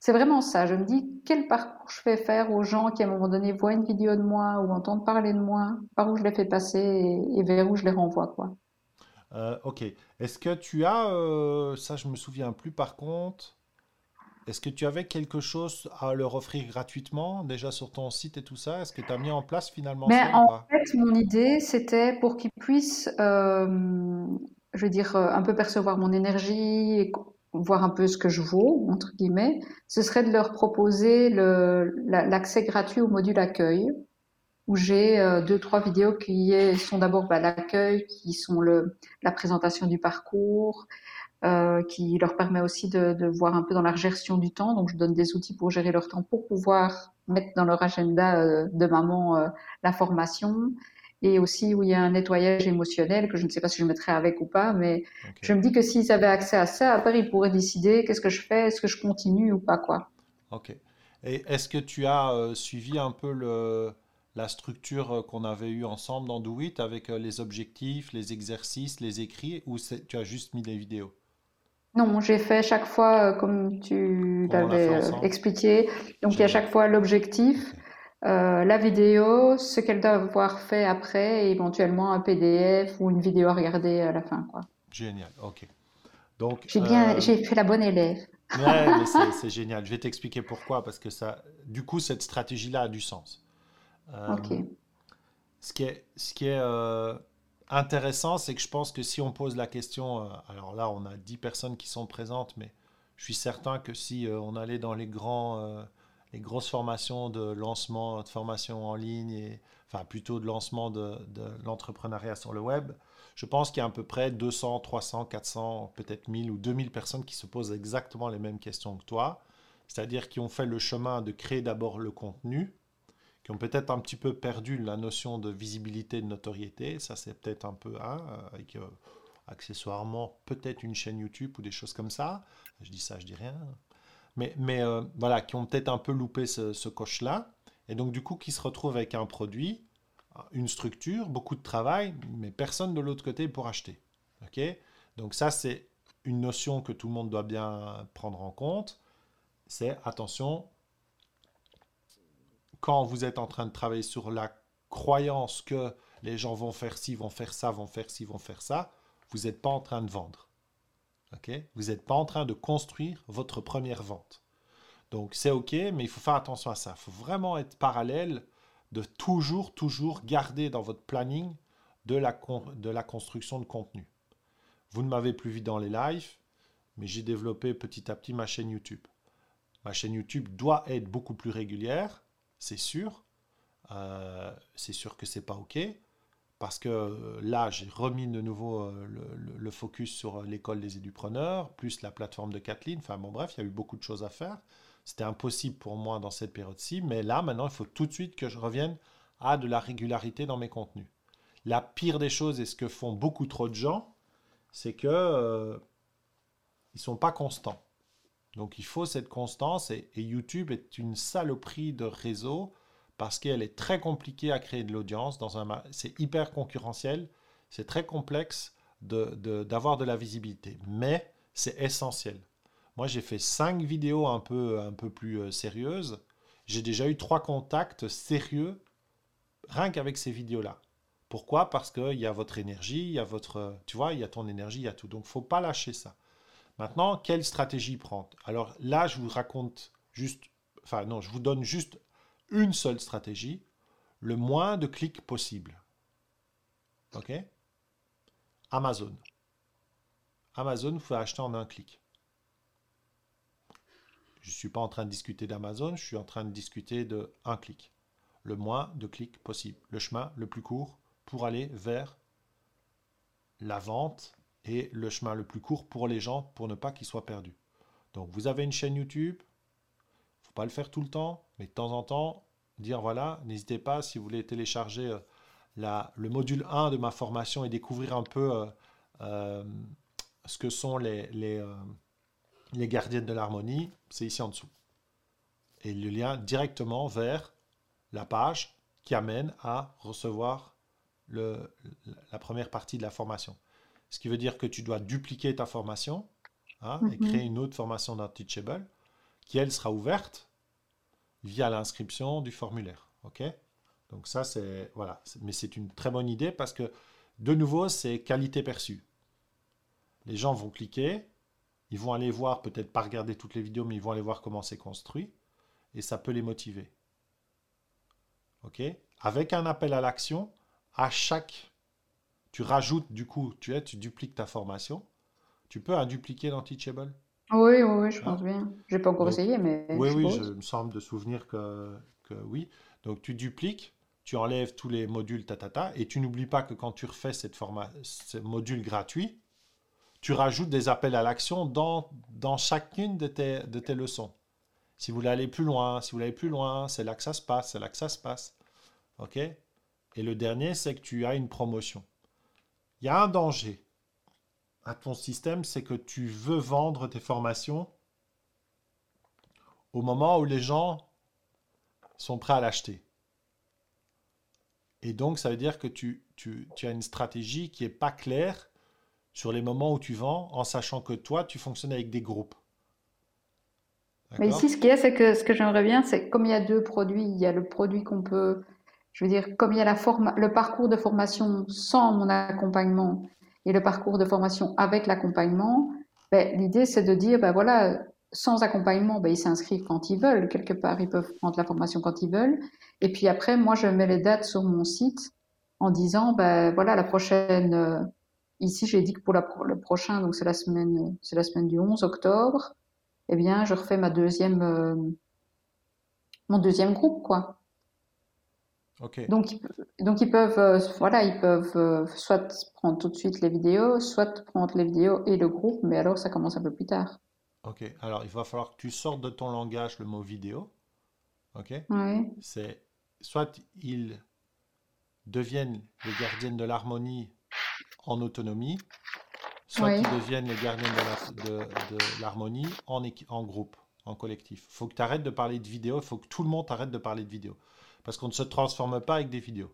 C'est vraiment ça. Je me dis, quel parcours je fais faire aux gens qui, à un moment donné, voient une vidéo de moi ou entendent parler de moi, par où je les fais passer et, vers où je les renvoie, quoi. Euh, ok. Est-ce que tu as, euh, ça je me souviens plus par contre, est-ce que tu avais quelque chose à leur offrir gratuitement déjà sur ton site et tout ça? Est-ce que tu as mis en place finalement Mais En fait, mon idée, c'était pour qu'ils puissent, euh, je veux dire, euh, un peu percevoir mon énergie et voir un peu ce que je vaux, entre guillemets. Ce serait de leur proposer l'accès gratuit au module accueil, où j'ai euh, deux, trois vidéos qui sont d'abord bah, l'accueil, qui sont le, la présentation du parcours, euh, qui leur permet aussi de, de, voir un peu dans la gestion du temps. Donc, je donne des outils pour gérer leur temps, pour pouvoir mettre dans leur agenda euh, de maman euh, la formation. Et aussi où il y a un nettoyage émotionnel que je ne sais pas si je mettrai avec ou pas, mais je me dis que s'ils avaient accès à ça, après ils pourraient décider qu'est-ce que je fais, est-ce que je continue ou pas quoi. Ok. Et est-ce que tu as suivi un peu le, la structure qu'on avait eue ensemble dans Do It avec les objectifs, les exercices, les écrits, ou tu as juste mis des vidéos? Non, j'ai fait chaque fois euh, comme tu l'avais euh, expliqué. Donc il y a chaque fois l'objectif, euh, la vidéo, ce qu'elle doit avoir fait après, et éventuellement un PDF ou une vidéo à regarder à la fin. Quoi. Génial, ok. Donc j'ai bien, j'ai fait la bonne élève. Ouais, c'est génial. Je vais t'expliquer pourquoi, parce que ça, du coup, cette stratégie-là a du sens. ok. Ce qui est, ce qui est intéressant, c'est que je pense que si on pose la question, euh, alors là on a 10 personnes qui sont présentes, mais je suis certain que si euh, on allait dans les grands, euh, les grosses formations de lancement de formation en ligne, et, enfin plutôt de lancement de, de l'entrepreneuriat sur le web, je pense qu'il y a à peu près 200, 300, 400, peut-être 1000 ou 2000 personnes qui se posent exactement les mêmes questions que toi, c'est-à-dire qui ont fait le chemin de créer d'abord le contenu, qui ont peut-être un petit peu perdu la notion de visibilité, de notoriété, ça c'est peut-être un peu, hein, avec euh, accessoirement peut-être une chaîne YouTube ou des choses comme ça, je dis ça, je dis rien, mais, euh, voilà, qui ont peut-être un peu loupé ce, coche-là, et donc du coup qui se retrouvent avec un produit, une structure, beaucoup de travail, mais personne de l'autre côté pour acheter. ok? Donc ça, c'est une notion que tout le monde doit bien prendre en compte. C'est attention, quand vous êtes en train de travailler sur la croyance que les gens vont faire ci, vont faire ça, vont faire ci, vont faire ça, vous n'êtes pas en train de vendre. Vous n'êtes pas en train de construire votre première vente. Donc c'est OK, mais il faut faire attention à ça. Il faut vraiment être parallèle de toujours, toujours garder dans votre planning de la, construction de contenu. Vous ne m'avez plus vu dans les lives, mais j'ai développé petit à petit ma chaîne YouTube. Ma chaîne YouTube doit être beaucoup plus régulière, c'est sûr. Euh, c'est sûr que c'est pas OK parce que euh, là, j'ai remis de nouveau euh, le, focus sur euh, l'école des édupreneurs, plus la plateforme de Kathleen. Enfin bon, bref, il y a eu beaucoup de choses à faire. C'était impossible pour moi dans cette période-ci, mais là, maintenant, il faut tout de suite que je revienne à de la régularité dans mes contenus. La pire des choses, et ce que font beaucoup trop de gens, c'est que ils sont pas constants. Donc il faut cette constance, et YouTube est une saloperie de réseau parce qu'elle est très compliquée à créer de l'audience. Dans un, c'est hyper concurrentiel, c'est très complexe d'avoir de, de, la visibilité, mais c'est essentiel. Moi, j'ai fait cinq vidéos un peu, un peu plus euh, sérieuses. J'ai déjà eu trois contacts sérieux rien qu'avec ces vidéos-là. Pourquoi? Parce qu'il y a votre énergie, il y a votre, tu vois, il y a ton énergie, il y a tout. Donc, faut pas lâcher ça. Maintenant, quelle stratégie prendre? Alors là, je vous raconte juste, enfin non, je vous donne juste une seule stratégie, le moins de clics possible. OK? Amazon. Amazon, vous pouvez acheter en un clic. Je ne suis pas en train de discuter d'Amazon, je suis en train de discuter de un clic. Le moins de clics possible. Le chemin le plus court pour aller vers la vente le chemin le plus court pour les gens pour ne pas qu'ils soient perdus. Donc vous avez une chaîne YouTube, faut pas le faire tout le temps, mais de temps en temps, dire voilà, n'hésitez pas si vous voulez télécharger euh, la, le module 1 de ma formation et découvrir un peu euh, euh, ce que sont les, les, gardiennes de l'harmonie, c'est ici en dessous. Et le lien directement vers la page qui amène à recevoir la première partie de la formation. Ce qui veut dire que tu dois dupliquer ta formation hein, et mhm. créer une autre formation dans Teachable qui, elle, sera ouverte via l'inscription du formulaire. OK? Donc ça, c'est... Voilà. Mais c'est une très bonne idée parce que, de nouveau, c'est qualité perçue. Les gens vont cliquer, ils vont aller voir, peut-être pas regarder toutes les vidéos, mais ils vont aller voir comment c'est construit. Et ça peut les motiver. OK? Avec un appel à l'action, à chaque... Tu rajoutes, du coup, tu, es, tu dupliques ta formation. Tu peux un dupliquer dans Teachable? Oui, oui, je pense bien. Je n'ai pas encore essayé, mais Oui, oui, je me semble de souvenir que, que oui. Donc tu dupliques, tu enlèves tous les modules tatata, et tu n'oublies pas que quand tu refais cette format, ce module gratuit, tu rajoutes des appels à l'action dans, dans chacune de tes, de tes leçons. Si vous voulez aller plus loin, si vous voulez aller plus loin, c'est là que ça se passe, c'est là que ça se passe. OK? Et le dernier, c'est que tu as une promotion. Il y a un danger à ton système, c'est que tu veux vendre tes formations au moment où les gens sont prêts à l'acheter. Et donc, ça veut dire que tu, tu, tu as une stratégie qui n'est pas claire sur les moments où tu vends, en sachant que toi, tu fonctionnes avec des groupes. Mais ici, ce qu'il y a, c'est que ce que j'aimerais bien, c'est comme il y a deux produits, il y a le produit qu'on peut, je veux dire, comme il y a la forme, le parcours de formation sans mon accompagnement et le parcours de formation avec l'accompagnement, ben, l'idée c'est de dire, ben voilà, sans accompagnement, ben, ils s'inscrivent quand ils veulent, quelque part, ils peuvent prendre la formation quand ils veulent. Et puis après, moi, je mets les dates sur mon site en disant, ben voilà, la prochaine, euh, ici j'ai dit que pour la, le prochain, donc c'est la semaine, c'est la semaine du 11 octobre, eh bien, je refais ma deuxième, euh, mon deuxième groupe, quoi. Donc, donc ils peuvent, euh, voilà, ils peuvent euh, soit prendre tout de suite les vidéos, soit prendre les vidéos et le groupe, mais alors ça commence un peu plus tard. Ok. Alors, il va falloir que tu sortes de ton langage le mot vidéo. Ok. Oui, C'est soit ils deviennent les gardiennes de l'harmonie en autonomie, soit ils deviennent les gardiennes de l'harmonie en, en groupe, en collectif. Il faut que tu arrêtes de parler de vidéo, il faut que tout le monde arrête de parler de vidéo. Parce qu'on ne se transforme pas avec des vidéos.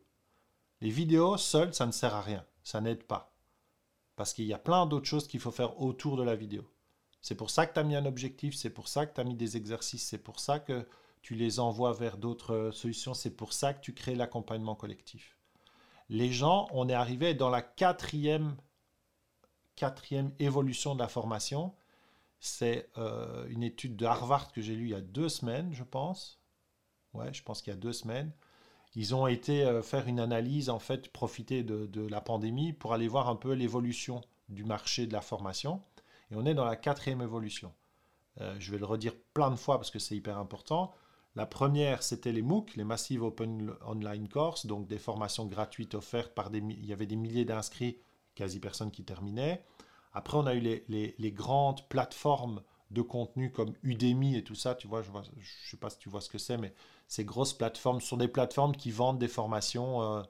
Les vidéos seules, ça ne sert à rien, ça n'aide pas. Parce qu'il y a plein d'autres choses qu'il faut faire autour de la vidéo. C'est pour ça que tu as mis un objectif, c'est pour ça que tu as mis des exercices, c'est pour ça que tu les envoies vers d'autres euh, solutions, c'est pour ça que tu crées l'accompagnement collectif. Les gens, on est arrivé dans la quatrième, quatrième évolution de la formation. C'est euh, une étude de Harvard que j'ai lue il y a deux semaines, je pense. Ouais, je pense qu'il y a deux semaines. Ils ont été euh, faire une analyse, en fait, profiter de, la pandémie pour aller voir un peu l'évolution du marché de la formation. Et on est dans la quatrième évolution. Euh, je vais le redire plein de fois parce que c'est hyper important. La première, c'était les MOOC, les Massive Open Online Course, donc des formations gratuites offertes par des... Il y avait des milliers d'inscrits, quasi personne qui terminait. Après, on a eu les- les grandes plateformes de contenu comme Udemy et tout ça. Tu vois, je je sais pas si tu vois ce que c'est, mais ces grosses plateformes sont des plateformes qui vendent des formations euh,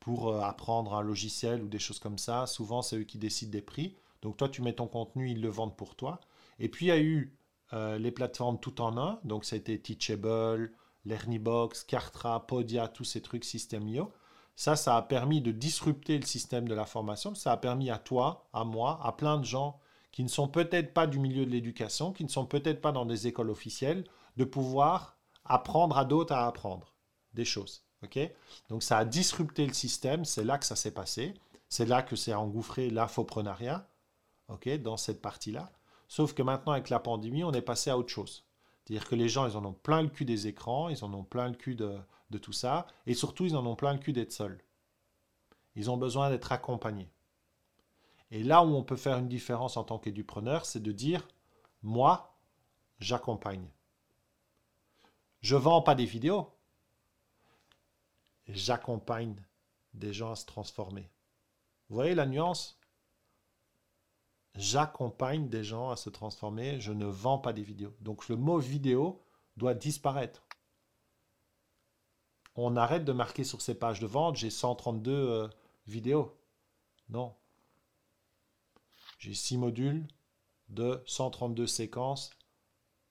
pour euh, apprendre un logiciel ou des choses comme ça. Souvent, c'est eux qui décident des prix. Donc toi, tu mets ton contenu, ils le vendent pour toi. Et puis, il y a eu euh, les plateformes tout en un. Donc, ça a été Teachable, Learnybox, Kartra, Podia, tous ces trucs System.io. Ça, ça a permis de disrupter le système de la formation. Ça a permis à toi, à moi, à plein de gens qui ne sont peut-être pas du milieu de l'éducation, qui ne sont peut-être pas dans des écoles officielles, de pouvoir apprendre à d'autres à apprendre des choses. Donc ça a disrupté le système, c'est là que ça s'est passé, c'est là que s'est engouffré l'infoprenariat, dans cette partie-là. Sauf que maintenant, avec la pandémie, on est passé à autre chose. C'est-à-dire que les gens, ils en ont plein le cul des écrans, ils en ont plein le cul de tout ça, et surtout, ils en ont plein le cul d'être seuls. Ils ont besoin d'être accompagnés. Et là où on peut faire une différence en tant qu'édupreneur, c'est de dire, moi, j'accompagne. Je vends pas des vidéos, j'accompagne des gens à se transformer. Vous voyez la nuance? J'accompagne des gens à se transformer, je ne vends pas des vidéos. Donc le mot vidéo doit disparaître. On arrête de marquer sur ces pages de vente, j'ai 132 euh, vidéos. Non. J'ai 6 modules de 132 séquences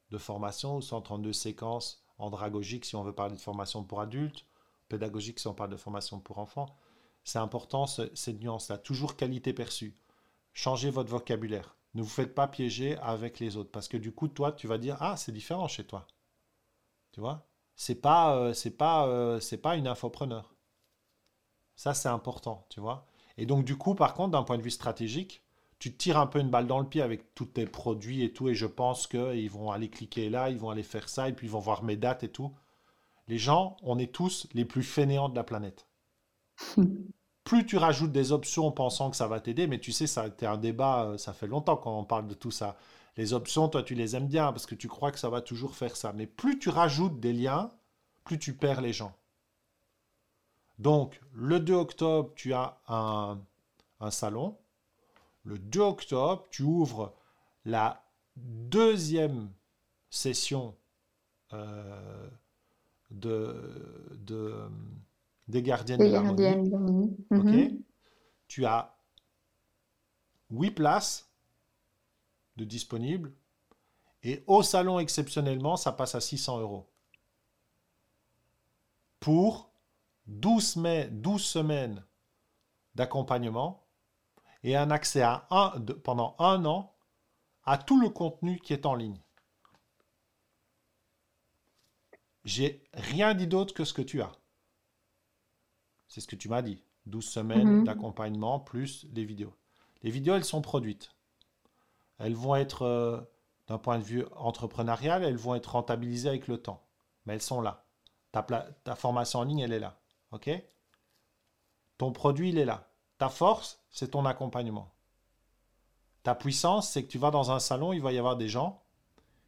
de formation ou 132 séquences andragogiques si on veut parler de formation pour adultes, pédagogique si on parle de formation pour enfants. C'est important ce- cette nuance-là. Toujours qualité perçue. Changez votre vocabulaire. Ne vous faites pas piéger avec les autres parce que du coup, toi, tu vas dire ah c'est différent chez toi. Tu vois? C'est pas euh, pas euh, pas une infopreneur. Ça c'est important, tu vois? Et donc du coup, par contre, d'un point de vue stratégique, tu te tires un peu une balle dans le pied avec tous tes produits et tout, et je pense qu'ils vont aller cliquer là, ils vont aller faire ça, et puis ils vont voir mes dates et tout. Les gens, on est tous les plus fainéants de la planète. Plus tu rajoutes des options en pensant que ça va t'aider, mais tu sais, ça a été un débat, euh, ça fait longtemps qu'on parle de tout ça. Les options, toi, tu les aimes bien parce que tu crois que ça va toujours faire ça. Mais plus tu rajoutes des liens, plus tu perds les gens. Donc, le 2 octobre, tu as un, un salon. Le 2 octobre, tu ouvres la deuxième session euh, de, de- des gardiennes de l'harmonie. Mhm. Tu as 8 places de disponibles. Et au salon, exceptionnellement, ça passe à 600 euros. Pour 12, semaines- 12 semaines d'accompagnement et un accès à un, de- pendant un an à tout le contenu qui est en ligne. J'ai rien dit d'autre que ce que tu as. C'est ce que tu m'as dit. 12 semaines Mhm. d'accompagnement plus les vidéos. Les vidéos, elles sont produites. Elles vont être, euh, d'un point de vue entrepreneurial, elles vont être rentabilisées avec le temps. Mais elles sont là. Ta, ta formation en ligne, elle est là. OK? Ton produit, il est là. Ta force, c'est ton accompagnement. Ta puissance, c'est que tu vas dans un salon, il va y avoir des gens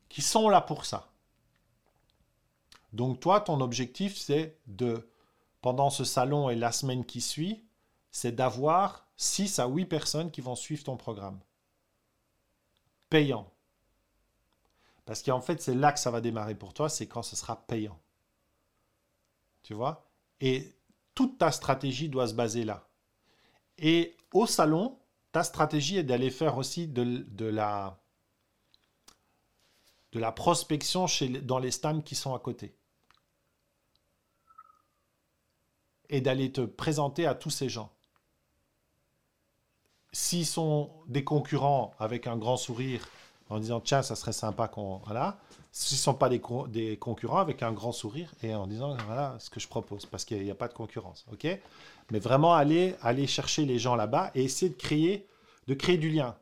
qui sont là pour ça. Donc toi, ton objectif, c'est de, pendant ce salon et la semaine qui suit, c'est d'avoir 6 à 8 personnes qui vont suivre ton programme. Payant. Parce qu'en fait, c'est là que ça va démarrer pour toi, c'est quand ce sera payant. Tu vois? Et toute ta stratégie doit se baser là. Et au salon, ta stratégie est d'aller faire aussi de, la, prospection chez, dans les stands qui sont à côté. Et d'aller te présenter à tous ces gens. S'ils sont des concurrents avec un grand sourire en disant tiens, ça serait sympa qu'on. Voilà. S'ils ne sont pas des, des, concurrents avec un grand sourire et en disant voilà ce que je propose parce qu'il n'y a, pas de concurrence. Mais vraiment aller, aller chercher les gens là-bas et essayer de créer, de créer du lien.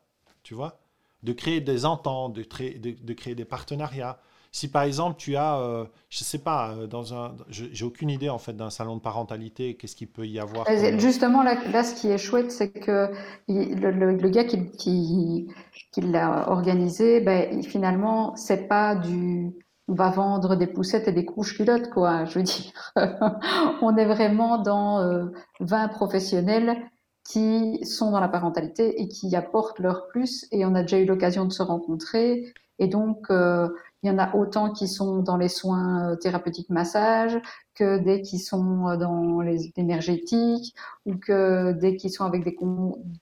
Tu vois? De créer des ententes, de, de créer des partenariats. Si par exemple tu as, euh, je sais pas, euh, dans un, j'ai aucune idée en fait d'un salon de parentalité, qu'est-ce qu'il peut y avoir euh, Justement là, ce qui est chouette, c'est que le, gars qui, qui, qui l'a organisé, ben, finalement, c'est pas du, on va vendre des poussettes et des couches culottes, quoi. Je veux dire, on est vraiment dans euh, 20 professionnels qui sont dans la parentalité et qui apportent leur plus. Et on a déjà eu l'occasion de se rencontrer. Et donc, euh, il y en a autant qui sont dans les soins euh, thérapeutiques massage que des qui sont euh, dans les énergétiques ou que des qui sont avec des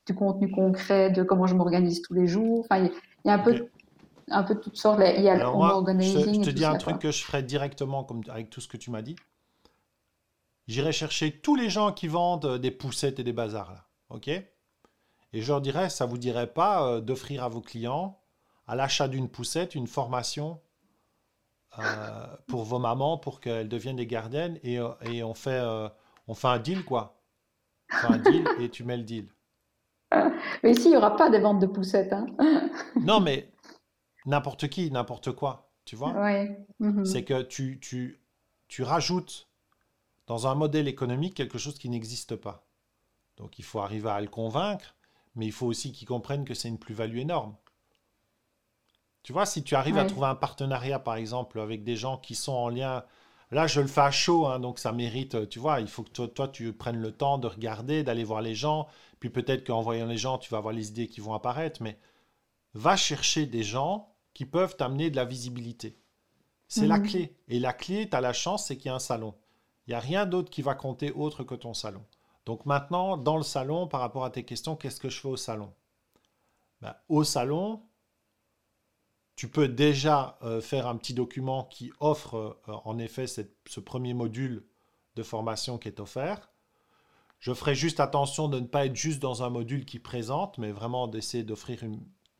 du contenu concret de comment je m'organise tous les jours. Enfin, il y a un peu, un peu de toutes sortes. Il y a Alors moi, je, je te dis un truc que je ferais directement comme avec tout ce que tu m'as dit. J'irai chercher tous les gens qui vendent des poussettes et des bazars là, ok? Et je leur dirais, ça vous dirait pas d'offrir à vos clients à l'achat d'une poussette une formation euh, pour vos mamans pour qu'elles deviennent des gardiennes et, euh, et on, fait, euh, on fait un deal quoi. On fait un deal et tu mets le deal. Mais ici, il n'y aura pas des ventes de poussettes. Hein. non, mais n'importe qui, n'importe quoi, tu vois. Mhm. C'est que tu, tu, tu rajoutes dans un modèle économique quelque chose qui n'existe pas. Donc il faut arriver à le convaincre, mais il faut aussi qu'ils comprennent que c'est une plus-value énorme. Tu vois, si tu arrives à trouver un partenariat, par exemple, avec des gens qui sont en lien. Là, je le fais à chaud, hein, donc ça mérite, euh, tu vois, il faut que toi, tu prennes le temps de regarder, d'aller voir les gens. Puis peut-être qu'en voyant les gens, tu vas avoir les idées qui vont apparaître. Mais va chercher des gens qui peuvent t'amener de la visibilité. C'est la mhm. clé. Et la clé, tu as la chance, c'est qu'il y a un salon. Il n'y a rien d'autre qui va compter autre que ton salon. Donc maintenant, dans le salon, par rapport à tes questions, qu'est-ce que je fais au salon? Ben, Au salon, tu peux déjà euh, faire un petit document qui offre euh, en effet ce premier module de formation qui est offert. Je ferai juste attention de ne pas être juste dans un module qui présente, mais vraiment d'essayer d'offrir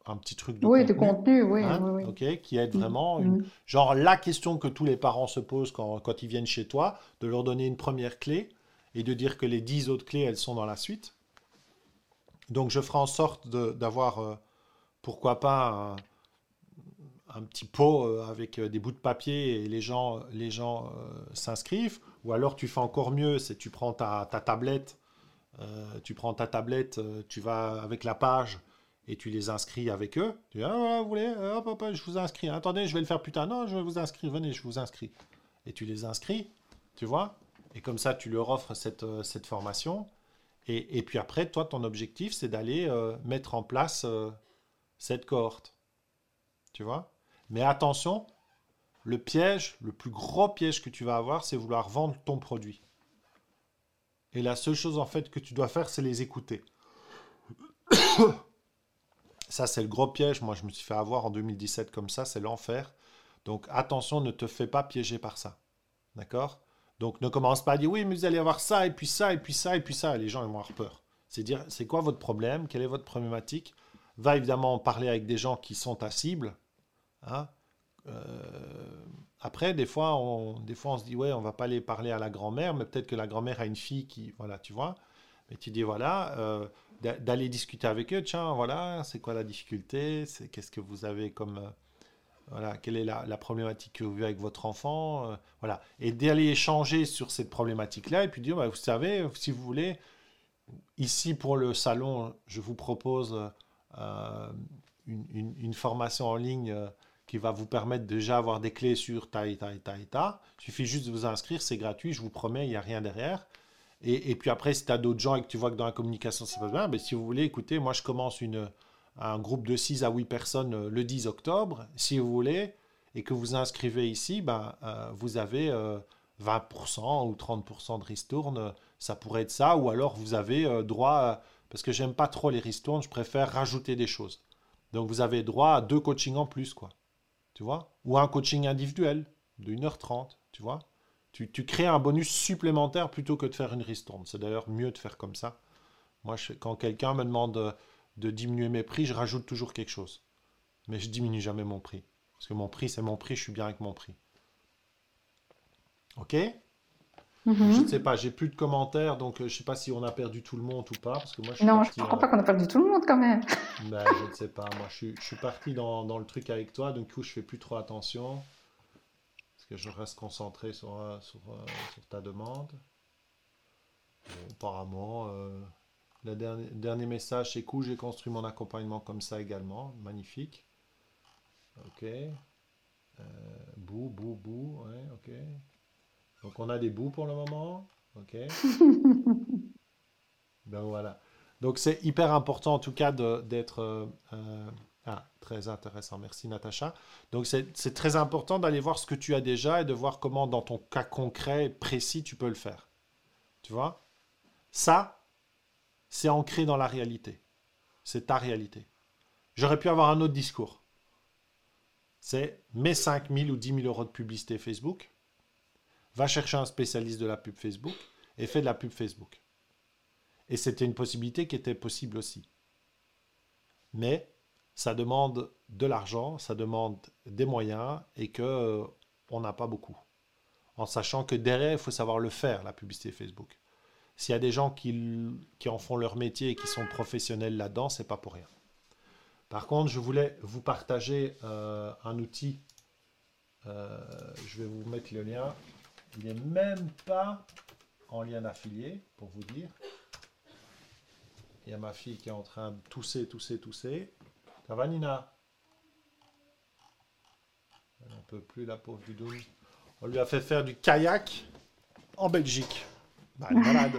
un petit truc de oui, contenu. de contenu, oui, hein, oui, qui aide mm, vraiment, une, mm. genre la question que tous les parents se posent quand, quand, ils viennent chez toi, de leur donner une première clé et de dire que les dix autres clés, elles sont dans la suite. Donc je ferai en sorte d'avoir, euh, pourquoi pas, un petit pot euh, avec euh, des bouts de papier et les gens, les gens s'inscrivent. Ou alors tu fais encore mieux, c'est tu prends ta, tablette, tu prends ta tablette, tu vas avec la page et tu les inscris avec eux. Tu dis, ah vous voulez, hop, hop, je vous inscris. Attendez, je vais le faire plus tard. Non, je vais vous inscrire, venez, je vous inscris. Et tu les inscris, tu vois. Et comme ça, tu leur offres cette, cette formation. Et, et, puis après, toi, ton objectif, c'est d'aller mettre en place cette cohorte. Tu vois? Mais attention, le piège, le plus gros piège que tu vas avoir, c'est vouloir vendre ton produit. Et la seule chose en fait que tu dois faire, c'est les écouter. ça, c'est le gros piège. Moi, je me suis fait avoir en 2017 comme ça, c'est l'enfer. Donc attention, ne te fais pas piéger par ça. D'accord? Donc ne commence pas à dire oui, mais vous allez avoir ça, et puis ça, et puis ça, et puis ça. les gens, vont avoir peur. C'est dire, c'est quoi votre problème? Quelle est votre problématique? Va évidemment parler avec des gens qui sont ta cible, Hein. Euh, après, des fois, on, des fois, on se dit, ouais, on va pas aller parler à la grand-mère, mais peut-être que la grand-mère a une fille qui, voilà, tu vois. Mais tu dis, voilà, euh, d'aller discuter avec eux, tiens, voilà, c'est quoi la difficulté, qu'est-ce que vous avez comme, euh, voilà, quelle est la, problématique que vous vivez avec votre enfant, voilà, et d'aller échanger sur cette problématique-là, et puis dire, bah, vous savez, si vous voulez, ici pour le salon, je vous propose une, une, formation en ligne qui va vous permettre déjà avoir des clés sur ta et ta et ta et ta. Il suffit juste de vous inscrire, c'est gratuit, je vous promets, il n'y a rien derrière. Et, puis après, si tu as d'autres gens et que tu vois que dans la communication ça passe bien, ben, si vous voulez, écoutez, moi je commence une, un groupe de 6 à 8 personnes euh, le 10 octobre, si vous voulez, et que vous inscrivez ici, ben, euh, vous avez 20% euh, ou 30% de ristourne, ça pourrait être ça, ou alors vous avez droit, parce que j'aime pas trop les ristournes, je préfère rajouter des choses. Donc vous avez droit à deux coachings en plus, quoi. Tu vois? Ou un coaching individuel de 1h30, tu vois? Tu, crées un bonus supplémentaire plutôt que de faire une ristourne. C'est d'ailleurs mieux de faire comme ça. Moi, quand quelqu'un me demande de, diminuer mes prix, je rajoute toujours quelque chose. Mais je diminue jamais mon prix. Parce que mon prix, c'est mon prix, je suis bien avec mon prix. Ok? Mhm. Je ne sais pas, j'ai plus de commentaires, donc euh, je ne sais pas si on a perdu tout le monde ou pas. Parce que moi, non, je ne crois pas qu'on a perdu tout le monde quand même. Ben, je ne sais pas, moi je suis, parti dans, dans, le truc avec toi, donc du coup je fais plus trop attention que je reste concentré sur, euh, sur, euh, sur ta demande. apparemment, euh, le dernier, dernier, message, c'est cool, j'ai construit mon accompagnement comme ça également. Magnifique. Ok. bou, bou, bou. Ouais, ok. Donc on a des bouts pour le moment. Ok. ben voilà. Donc c'est hyper important en tout cas d'être ah, très intéressant. Merci Natacha. Donc c'est très important d'aller voir ce que tu as déjà et de voir comment dans ton cas concret et précis tu peux le faire. Tu vois? Ça, c'est ancré dans la réalité. C'est ta réalité. J'aurais pu avoir un autre discours. C'est mets 5 000 ou 10 000 euros de publicité Facebook, va chercher un spécialiste de la pub Facebook et fais de la pub Facebook. Et c'était une possibilité qui était possible aussi. Mais ça demande de l'argent, ça demande des moyens et que euh, on n'a pas beaucoup. En sachant que derrière, il faut savoir le faire, la publicité Facebook. S'il y a des gens qui, en font leur métier et qui sont professionnels là-dedans, c'est pas pour rien. Par contre, je voulais vous partager euh, un outil. Euh, je vais vous mettre le lien. Il n'est même pas en lien affilié, pour vous dire. Il y a ma fille qui est en train de tousser, tousser, tousser. Ça va, Nina? Elle n'en peut plus, la pauvre Dudoune. On lui a fait faire du kayak en Belgique. Bah, elle est malade.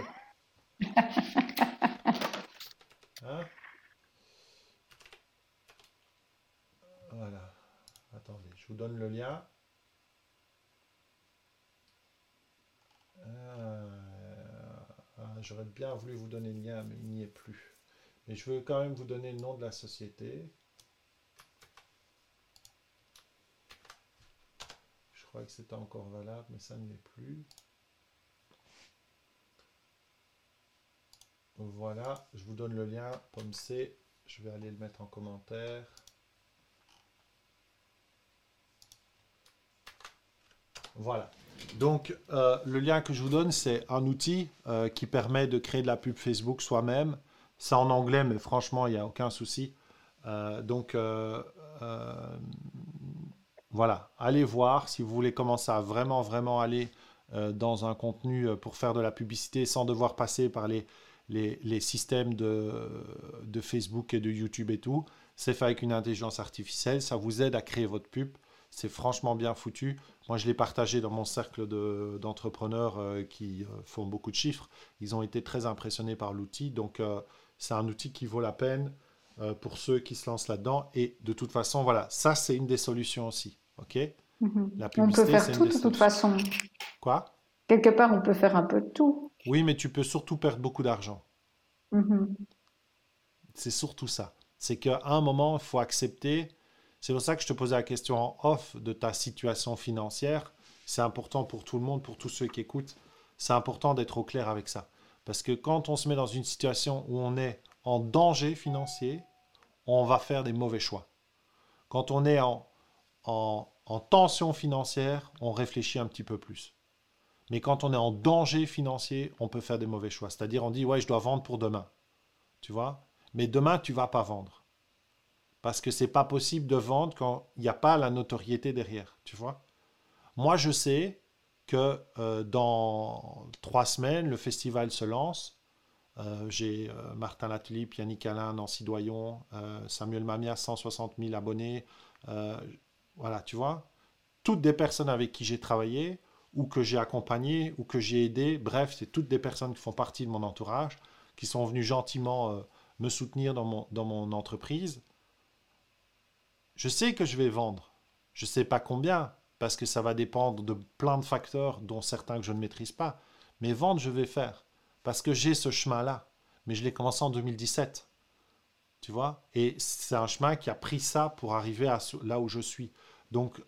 Hein voilà. Attendez, je vous donne le lien. Euh, ah, j'aurais bien voulu vous donner le lien, mais il n'y est plus. Mais je veux quand même vous donner le nom de la société. Je crois que c'était encore valable, mais ça ne l'est plus. Voilà, je vous donne le lien, pomme C. Je vais aller le mettre en commentaire. Voilà. Donc, euh, le lien que je vous donne, c'est un outil euh, qui permet de créer de la pub Facebook soi-même. C'est en anglais, mais franchement, il n'y a aucun souci. Euh, donc, voilà, allez voir si vous voulez commencer à vraiment, vraiment aller dans un contenu pour faire de la publicité sans devoir passer par les, les, systèmes de, de, Facebook et de YouTube et tout. C'est fait avec une intelligence artificielle, ça vous aide à créer votre pub. C'est franchement bien foutu. Moi, je l'ai partagé dans mon cercle d'entrepreneurs euh, qui font beaucoup de chiffres. Ils ont été très impressionnés par l'outil. Donc, c'est un outil qui vaut la peine pour ceux qui se lancent là-dedans. Et de toute façon, voilà, ça, c'est une des solutions aussi. OK? Mhm. On peut faire tout de toute façon. Quoi? Quelque part, on peut faire un peu de tout. Oui, mais tu peux surtout perdre beaucoup d'argent. Mhm. C'est surtout ça. C'est qu'à un moment, il faut accepter. C'est pour ça que je te posais la question en off de ta situation financière. C'est important pour tout le monde, pour tous ceux qui écoutent. C'est important d'être au clair avec ça. Parce que quand on se met dans une situation où on est en danger financier, on va faire des mauvais choix. Quand on est en en, tension financière, on réfléchit un petit peu plus. Mais quand on est en danger financier, on peut faire des mauvais choix. C'est-à-dire, on dit, ouais, je dois vendre pour demain. Tu vois? Mais demain, tu vas pas vendre. Parce que c'est pas possible de vendre quand il n'y a pas la notoriété derrière. Tu vois? Moi, je sais que euh, dans trois semaines, le festival se lance. Euh, j'ai euh, Martin Latulippe, Yannick Alain, Nancy Doyon, Samuel Mamia, 160 000 abonnés Voilà, tu vois? Toutes des personnes avec qui j'ai travaillé, ou que j'ai accompagné, ou que j'ai aidé, bref, c'est toutes des personnes qui font partie de mon entourage, qui sont venues gentiment euh, me soutenir dans mon, dans mon entreprise. Je sais que je vais vendre. Je ne sais pas combien, parce que ça va dépendre de plein de facteurs, dont certains que je ne maîtrise pas. Mais vendre, je vais faire, parce que j'ai ce chemin-là. Mais je l'ai commencé en 2017. Tu vois? Et c'est un chemin qui a pris ça pour arriver à là où je suis. Donc,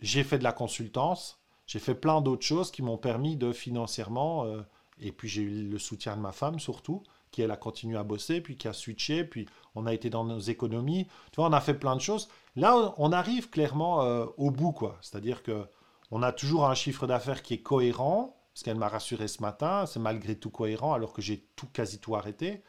j'ai fait de la consultance, j'ai fait plein d'autres choses qui m'ont permis de financièrement, euh, et puis j'ai eu le soutien de ma femme surtout, qui elle a continué à bosser, puis qui a switché, puis on a été dans nos économies. Tu vois, on a fait plein de choses. Là, on arrive clairement euh, au bout, quoi. C'est-à-dire que on a toujours un chiffre d'affaires qui est cohérent, ce qu'elle m'a rassuré ce matin, c'est malgré tout cohérent, alors que j'ai tout, quasi tout arrêté.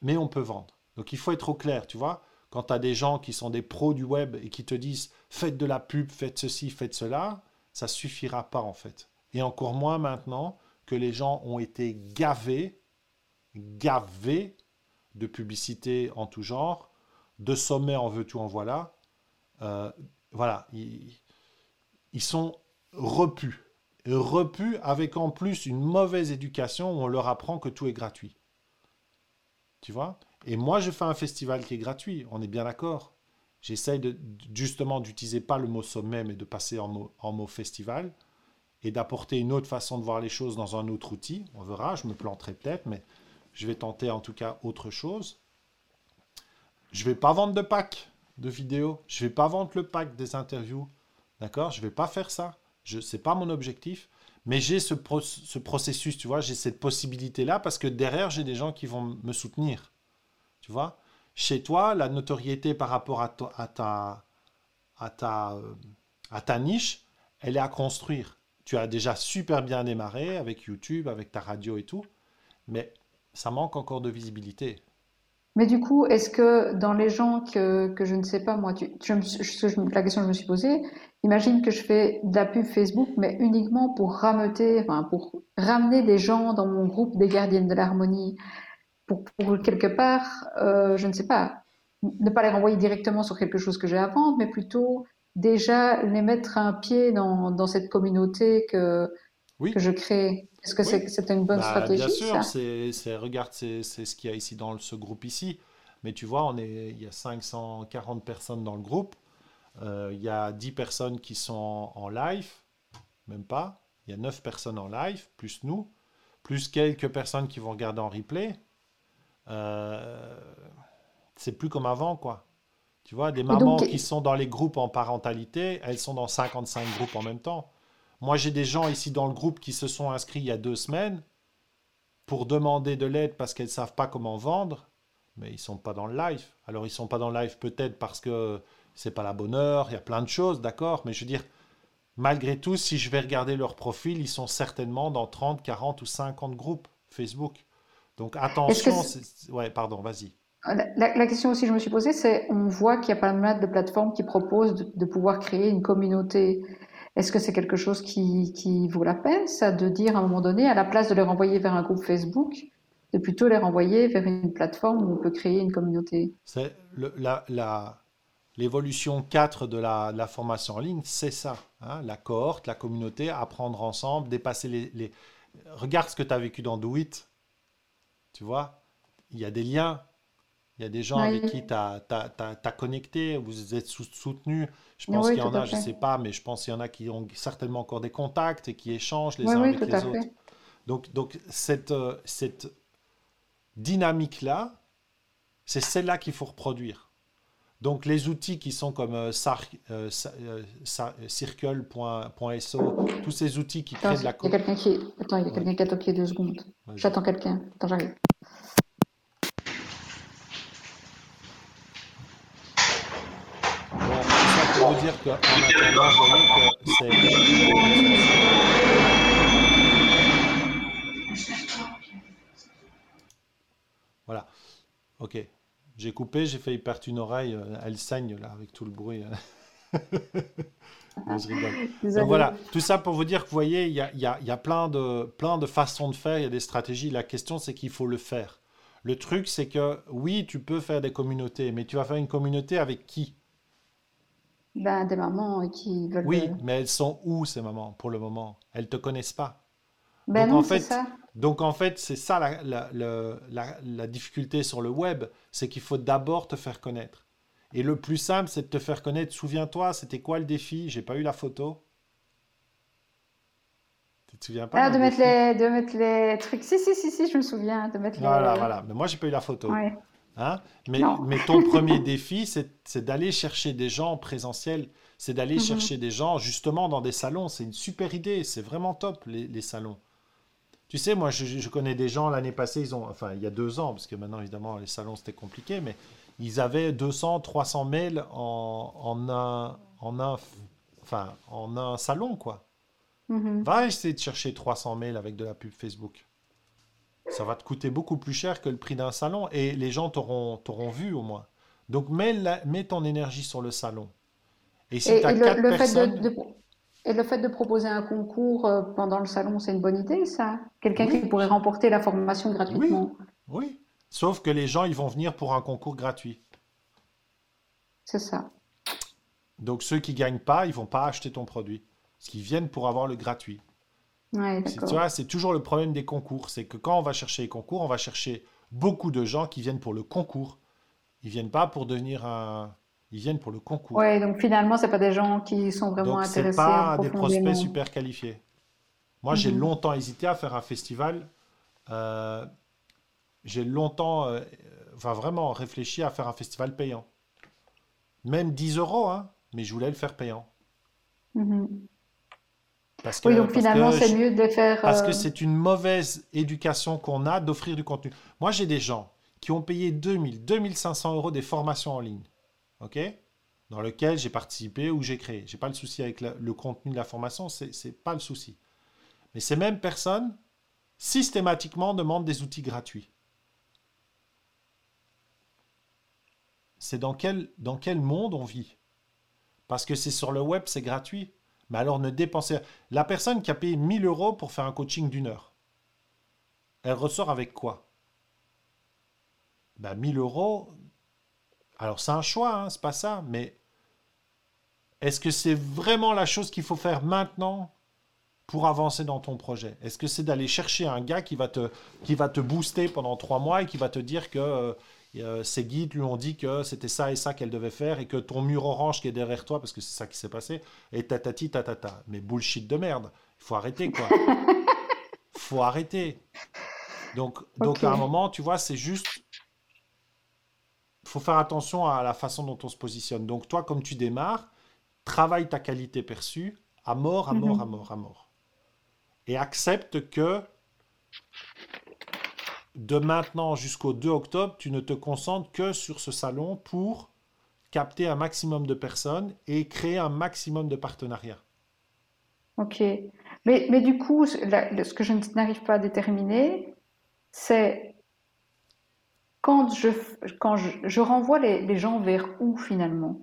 Mais on peut vendre. Donc il faut être au clair, tu vois. Quand tu as des gens qui sont des pros du web et qui te disent faites de la pub, faites ceci, faites cela, ça suffira pas en fait. Et encore moins maintenant que les gens ont été gavés, gavés de publicité en tout genre, de sommets en veux-tu en voilà. Euh, voilà, ils, sont repus. Repus avec en plus une mauvaise éducation où on leur apprend que tout est gratuit. Tu vois? Et moi, je fais un festival qui est gratuit, on est bien d'accord. J'essaye justement d'utiliser pas le mot sommet, mais de passer en mot, festival et d'apporter une autre façon de voir les choses dans un autre outil. On verra, je me planterai peut-être, mais je vais tenter en tout cas autre chose. Je vais pas vendre de pack de vidéos. Je vais pas vendre le pack des interviews. D'accord? Je vais pas faire ça. Ce n'est pas mon objectif. Mais j'ai ce, processus, tu vois, j'ai cette possibilité-là parce que derrière, j'ai des gens qui vont me soutenir. Tu vois? Chez toi, la notoriété par rapport à, ta, à, ta, euh, à ta niche, elle est à construire. Tu as déjà super bien démarré avec YouTube, avec ta radio et tout, mais ça manque encore de visibilité. Mais du coup, est-ce que dans les gens que, que je ne sais pas, moi, tu, la question que je me suis posée, imagine que je fais de la pub Facebook, mais uniquement pour rameuter, pour ramener des gens dans mon groupe des gardiennes de l'harmonie, pour, pour, quelque part, euh, je ne sais pas, ne pas les renvoyer directement sur quelque chose que j'ai à vendre, mais plutôt déjà les mettre un pied dans, dans cette communauté que, que je crée. Est-ce que c'est une bonne bah, stratégie Bien sûr, c'est regarde, c'est ce qu'il y a ici dans ce groupe ici. Mais tu vois, on est, il y a 540 personnes dans le groupe. Euh, il y a 10 personnes qui sont en live, même pas. Il y a 9 personnes en live, plus nous, plus quelques personnes qui vont regarder en replay. Euh, c'est plus comme avant, quoi. Tu vois, des mamans qui sont dans les groupes en parentalité, elles sont dans 55 groupes en même temps. Moi, j'ai des gens ici dans le groupe qui se sont inscrits il y a deux semaines pour demander de l'aide parce qu'elles ne savent pas comment vendre, mais ils ne sont pas dans le live. Alors, ils ne sont pas dans le live peut-être parce que c'est pas la bonne heure, il y a plein de choses, d'accord, mais je veux dire, malgré tout, si je vais regarder leur profil, ils sont certainement dans 30, 40 ou 50 groupes Facebook. Donc, attention. Ouais, pardon, vas-y. La, question aussi que je me suis posée, c'est on voit qu'il y a pas mal de plateformes qui proposent de pouvoir créer une communauté est-ce que c'est quelque chose qui, vaut la peine, ça, de dire à un moment donné, à la place de les renvoyer vers un groupe Facebook, de plutôt les renvoyer vers une plateforme où on peut créer une communauté? C'est l'évolution 4 de la, formation en ligne, c'est ça. Hein, la cohorte, la communauté, apprendre ensemble, dépasser les, les... Regarde ce que tu as vécu dans Do It. Tu vois, il y a des liens il y a des gens avec qui tu as, connecté, vous êtes soutenus. Je pense qu'il y en a, je ne sais pas, mais je pense qu'il y en a qui ont certainement encore des contacts et qui échangent les uns avec les autres. Donc, donc cette, euh, cette dynamique-là, c'est celle-là qu'il faut reproduire. Donc les outils qui sont comme euh, euh, circle.so, tous ces outils qui créent de la... Il y a quelqu'un qui... Attends, il y a quelqu'un qui a toqué deux secondes. J'attends quelqu'un. Attends, j'arrive. vous dire qu'en attendant, vous voyez que c'est. Voilà. Ok. J'ai coupé, j'ai failli perdre une oreille. Euh, elle saigne là avec tout le bruit. je rigole. Donc voilà, tout ça pour vous dire que vous voyez, il y a, y, a, y a, plein, de, plein de façons de faire, il y a des stratégies. La question, c'est qu'il faut le faire. Le truc, c'est que oui, tu peux faire des communautés, mais tu vas faire une communauté avec qui? Ben, des mamans qui veulent. Oui, mais elles sont où ces mamans pour le moment? Elles te connaissent pas. Ben Donc non, en c'est fait, ça. Donc en fait, c'est ça la, la, le- la- la difficulté sur le web, c'est qu'il faut d'abord te faire connaître. Et le plus simple, c'est de te faire connaître. Souviens-toi, c'était quoi le défi? J'ai pas eu la photo. Tu te souviens pas Ah, de mettre les, de mettre les trucs. Si, si, si, si, je me souviens. De mettre Voilà, les. voilà. Mais moi, j'ai pas eu la photo. Ouais. Hein? Mais, mais ton premier défi, c'est d'aller chercher des gens en présentiel. C'est d'aller Mhm. chercher des gens justement dans des salons. C'est une super idée. C'est vraiment top, les, les salons. Tu sais, moi, je, je connais des gens l'année passée, ils ont, enfin, il y a deux ans, parce que maintenant, évidemment, les salons, c'était compliqué, mais ils avaient 200, 300 mails en, en un, en un, enfin, en un salon, quoi. Mhm. Va essayer de chercher 300 mails avec de la pub Facebook. Ça va te coûter beaucoup plus cher que le prix d'un salon et les gens t'auront t'auront vu au moins. Donc mets, la- mets ton énergie sur le salon. Et si tu as le, quatre le fait personnes, de, de- et le fait de proposer un concours euh, pendant le salon, c'est une bonne idée, ça? Quelqu'un qui pourrait remporter la formation gratuitement? oui. Sauf que les gens, ils vont venir pour un concours gratuit. C'est ça. Donc ceux qui gagnent pas, ils vont pas acheter ton produit. Parce qu'ils viennent pour avoir le gratuit. Ouais, Tu vois, c'est toujours le problème des concours. C'est que quand on va chercher les concours, on va chercher beaucoup de gens qui viennent pour le concours. Ils viennent pas pour devenir un... Ils viennent pour le concours. Ouais, donc finalement, c'est pas des gens qui sont vraiment Donc, c'est intéressés pas des prospects super qualifiés. Moi, j'ai Mhm. longtemps hésité à faire un festival. Euh, j'ai longtemps, euh, enfin vraiment réfléchi à faire un festival payant. Même 10 euros, hein, mais je voulais le faire payant. Mhm. Parce Oui, que, donc parce finalement, c'est mieux de faire. parce que euh, c'est une mauvaise éducation qu'on a d'offrir du contenu. Moi, j'ai des gens qui ont payé 2000, 2500 euros des formations en ligne, ok? Dans lesquelles j'ai participé ou j'ai créé. J'ai pas le souci avec le contenu de la formation, c'est c'est pas le souci. Mais ces mêmes personnes, systématiquement, demandent des outils gratuits. C'est dans quel, dans quel monde on vit? Parce que c'est sur le web, c'est gratuit. Mais alors ne dépensez... La personne qui a payé 1000 euros pour faire un coaching d'une heure, elle ressort avec quoi? Ben 1000 euros, alors c'est un choix, hein, c'est pas ça, mais est-ce que c'est vraiment la chose qu'il faut faire maintenant pour avancer dans ton projet? Est-ce que c'est d'aller chercher un gars qui va te, qui va te booster pendant trois mois et qui va te dire que euh, euh, ses guides lui ont dit que c'était ça et ça qu'elle devait faire et que ton mur orange qui est derrière toi, parce que c'est ça qui s'est passé, est tatati tatata. Mais bullshit de merde. Il faut arrêter, quoi. faut arrêter. Donc, donc à un moment, tu vois, c'est juste faut faire attention à la façon dont on se positionne. Donc toi, comme tu démarres, travaille ta qualité perçue à mort, à mort, Mhm. à mort, à mort. Et accepte que de maintenant jusqu'au 2 octobre, tu ne te concentres que sur ce salon pour capter un maximum de personnes et créer un maximum de partenariats. Ok. Mais, mais du coup, ce que je n'arrive pas à déterminer, c'est quand je, quand je, je renvoie les, les gens vers où finalement?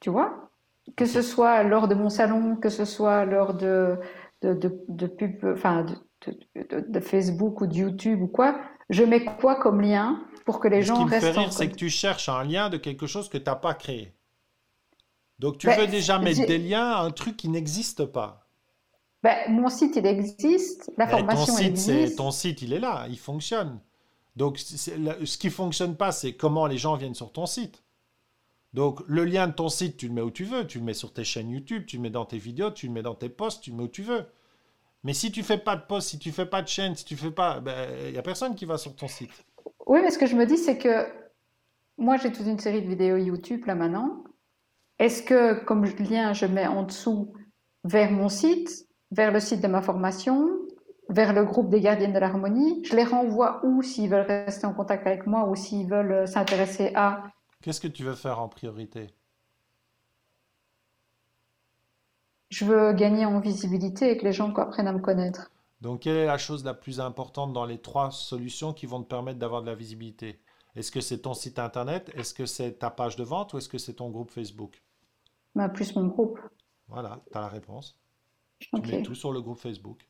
Tu vois? Que ce soit lors de mon salon, que ce soit lors de, de, de, de pub, enfin, de, Facebook ou de YouTube ou quoi, je mets quoi comme lien pour que les Mais ce gens qui me fait restent rire, c'est que tu cherches un lien de quelque chose que tu n'as pas créé. Donc tu Ben, veux déjà mettre des liens à un truc qui n'existe pas. ben, mon site, il existe, la ton formation, elle site, existe. ton site, il est là, il fonctionne. Donc ce qui fonctionne pas, c'est comment les gens viennent sur ton site. Donc le lien de ton site, tu le mets où tu veux, tu le mets sur tes chaînes YouTube, tu le mets dans tes vidéos, tu le mets dans tes posts, tu le mets où tu veux. Mais si tu fais pas de post, si tu fais pas de chaîne, si tu fais pas, ben, il y a personne qui va sur ton site. Oui, mais ce que je me dis, c'est que moi, j'ai toute une série de vidéos YouTube là maintenant. Est-ce que, comme lien, je mets en dessous vers mon site, vers le site de ma formation, vers le groupe des gardiennes de l'harmonie, je les renvoie où s'ils veulent rester en contact avec moi ou s'ils veulent euh, s'intéresser à. Qu'est-ce que tu veux faire en priorité? Je veux gagner en visibilité et que les gens apprennent à me connaître. Donc, quelle est la chose la plus importante dans les trois solutions qui vont te permettre d'avoir de la visibilité? Est-ce que c'est ton site internet? Est-ce que c'est ta page de vente? Ou est-ce que c'est ton groupe Facebook? Ben, plus mon groupe. Voilà, tu as la réponse. Tu mets tout sur le groupe Facebook.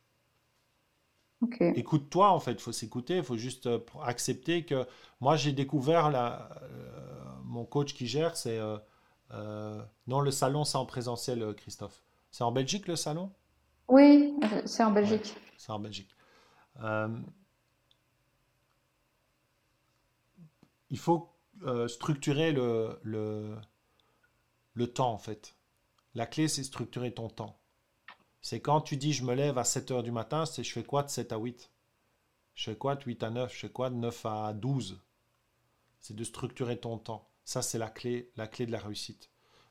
Écoute-toi, en fait, il faut s'écouter, il faut juste euh, accepter que moi, j'ai découvert la, euh, mon coach qui gère, c'est euh, Euh, non, le salon, c'est en présentiel, Christophe. C'est en Belgique, le salon? Oui, c'est en Ouais, Belgique. c'est en Belgique. Il faut structurer le, le, le temps, en fait. La clé, c'est structurer ton temps. C'est quand tu dis je me lève à 7 heures du matin, c'est je fais quoi de 7 à 8? Je fais quoi de 8 à 9? Je fais quoi de 9 à 12? C'est de structurer ton temps. Ça, c'est la clé, la clé de la réussite.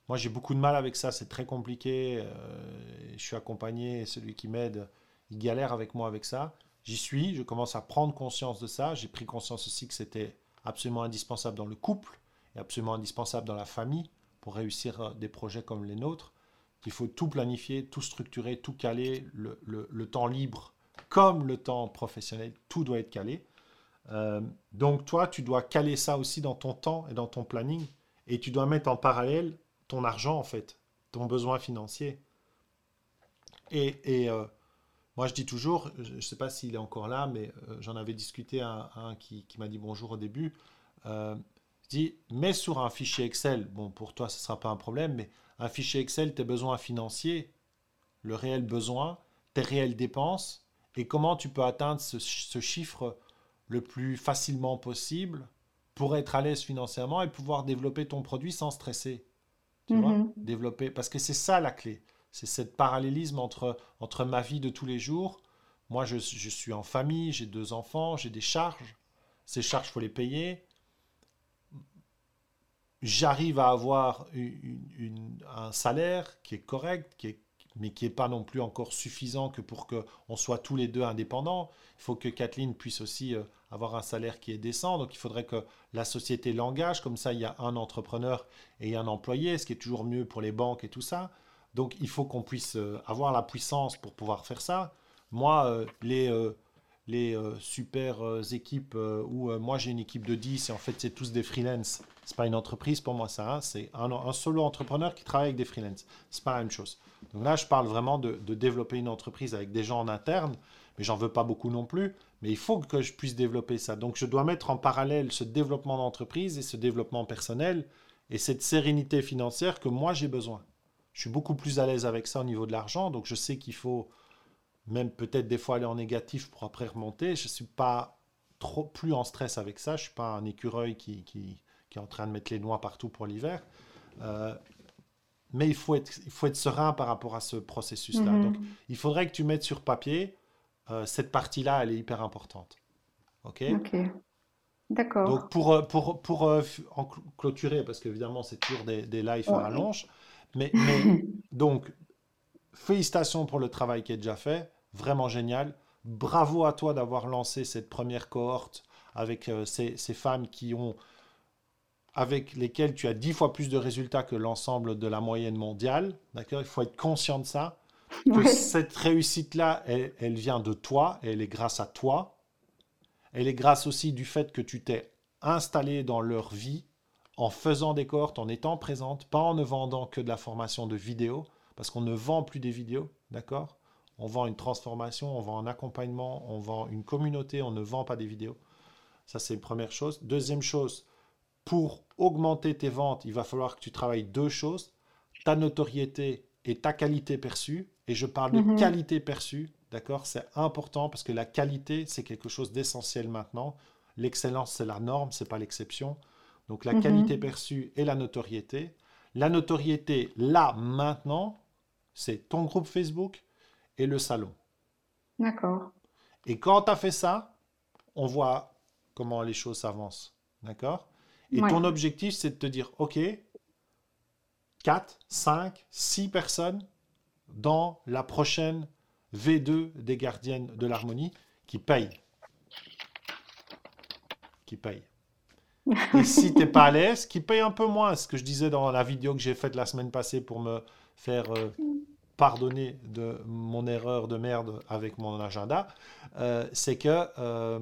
Moi, j'ai beaucoup de mal avec ça. C'est très compliqué. euh, je suis accompagné. Celui qui m'aide, il galère avec moi avec ça. J'y suis. Je commence à prendre conscience de ça. J'ai pris conscience aussi que c'était absolument indispensable dans le couple et absolument indispensable dans la famille pour réussir euh, des projets comme les nôtres. Qu'il faut tout planifier, tout structurer, tout caler. Le, le- temps libre comme le temps professionnel, tout doit être calé. Euh, donc toi, tu dois caler ça aussi dans ton temps et dans ton planning. Et tu dois mettre en parallèle ton argent, en fait, ton besoin financier. Et, et, euh, moi, je dis toujours, je ne sais pas s'il est encore là, mais euh, j'en avais discuté à, un qui, qui m'a dit bonjour au début. Je dis, mets sur un fichier Excel, bon, pour toi, ce ne sera pas un problème, mais un fichier Excel, tes besoins financiers, le réel besoin, tes réelles dépenses, et comment tu peux atteindre ce, ce chiffre le plus facilement possible pour être à l'aise financièrement et pouvoir développer ton produit sans stresser. Tu vois? Mhm. Développer. Parce que c'est ça la clé. C'est cette parallélisme entre, entre ma vie de tous les jours. Moi, je, je suis en famille, j'ai deux enfants, j'ai des charges. Ces charges, il faut les payer. J'arrive à avoir un salaire qui est correct, qui est, mais qui n'est pas non plus encore suffisant que pour qu'on soit tous les deux indépendants. Il faut que Kathleen puisse aussi euh, avoir un salaire qui est décent. Donc il faudrait que la société l'engage. Comme ça, il y a un entrepreneur et un employé, ce qui est toujours mieux pour les banques et tout ça. Donc il faut qu'on puisse euh, avoir la puissance pour pouvoir faire ça. Moi, euh, les, les euh, super euh, équipes euh, où euh, moi j'ai une équipe de 10 et en fait c'est tous des freelance. C'est pas une entreprise pour moi ça, hein. c'est un, solo entrepreneur qui travaille avec des freelance. C'est pas la même chose. Donc là je parle vraiment de, de développer une entreprise avec des gens en interne, mais j'en veux pas beaucoup non plus. Mais il faut que je puisse développer ça. Donc je dois mettre en parallèle ce développement d'entreprise et ce développement personnel et cette sérénité financière que moi j'ai besoin. Je suis beaucoup plus à l'aise avec ça au niveau de l'argent, donc je sais qu'il faut même peut-être des fois aller en négatif pour après remonter. Je ne suis pas trop plus en stress avec ça. Je ne suis pas un écureuil qui, qui, qui est en train de mettre les noix partout pour l'hiver. Euh, mais il faut, être, il faut être serein par rapport à ce processus-là. Donc, Mhm. il faudrait que tu mettes sur papier, euh, cette partie-là, elle est hyper importante. OK? D'accord. Donc, pour, euh, pour, pour en cl- clôturer, parce qu'évidemment, c'est toujours des, des lives à rallonge, mais, mais donc, félicitations pour le travail qui est déjà fait, vraiment génial. Bravo à toi d'avoir lancé cette première cohorte avec euh, ces, ces femmes qui ont, avec lesquelles tu as dix fois plus de résultats que l'ensemble de la moyenne mondiale. D'accord? Il faut être conscient de ça, que cette réussite-là, elle, elle vient de toi, et elle est grâce à toi. Elle est grâce aussi du fait que tu t'es installé dans leur vie en faisant des cohortes, en étant présente, pas en ne vendant que de la formation de vidéos, parce qu'on ne vend plus des vidéos, d'accord? On vend une transformation, on vend un accompagnement, on vend une communauté, on ne vend pas des vidéos. Ça, c'est une première chose. Deuxième chose, pour augmenter tes ventes, il va falloir que tu travailles deux choses, ta notoriété et ta qualité perçue. Et je parle de Mhm. qualité perçue, d'accord? C'est important parce que la qualité, c'est quelque chose d'essentiel maintenant. L'excellence, c'est la norme, c'est pas l'exception. Donc la Mhm. qualité perçue et la notoriété. La notoriété, là, maintenant, c'est ton groupe Facebook et le salon. D'accord. Et quand tu as fait ça, on voit comment les choses s'avancent. D'accord? Et Ouais. ton objectif, c'est de te dire, OK, 4, 5, 6 personnes dans la prochaine V2 des gardiennes de l'harmonie qui payent. Qui payent. Et si t'es pas à l'aise, qui paye un peu moins. Ce que je disais dans la vidéo que j'ai faite la semaine passée pour me faire euh, pardonner de mon erreur de merde avec mon agenda, euh, c'est que euh,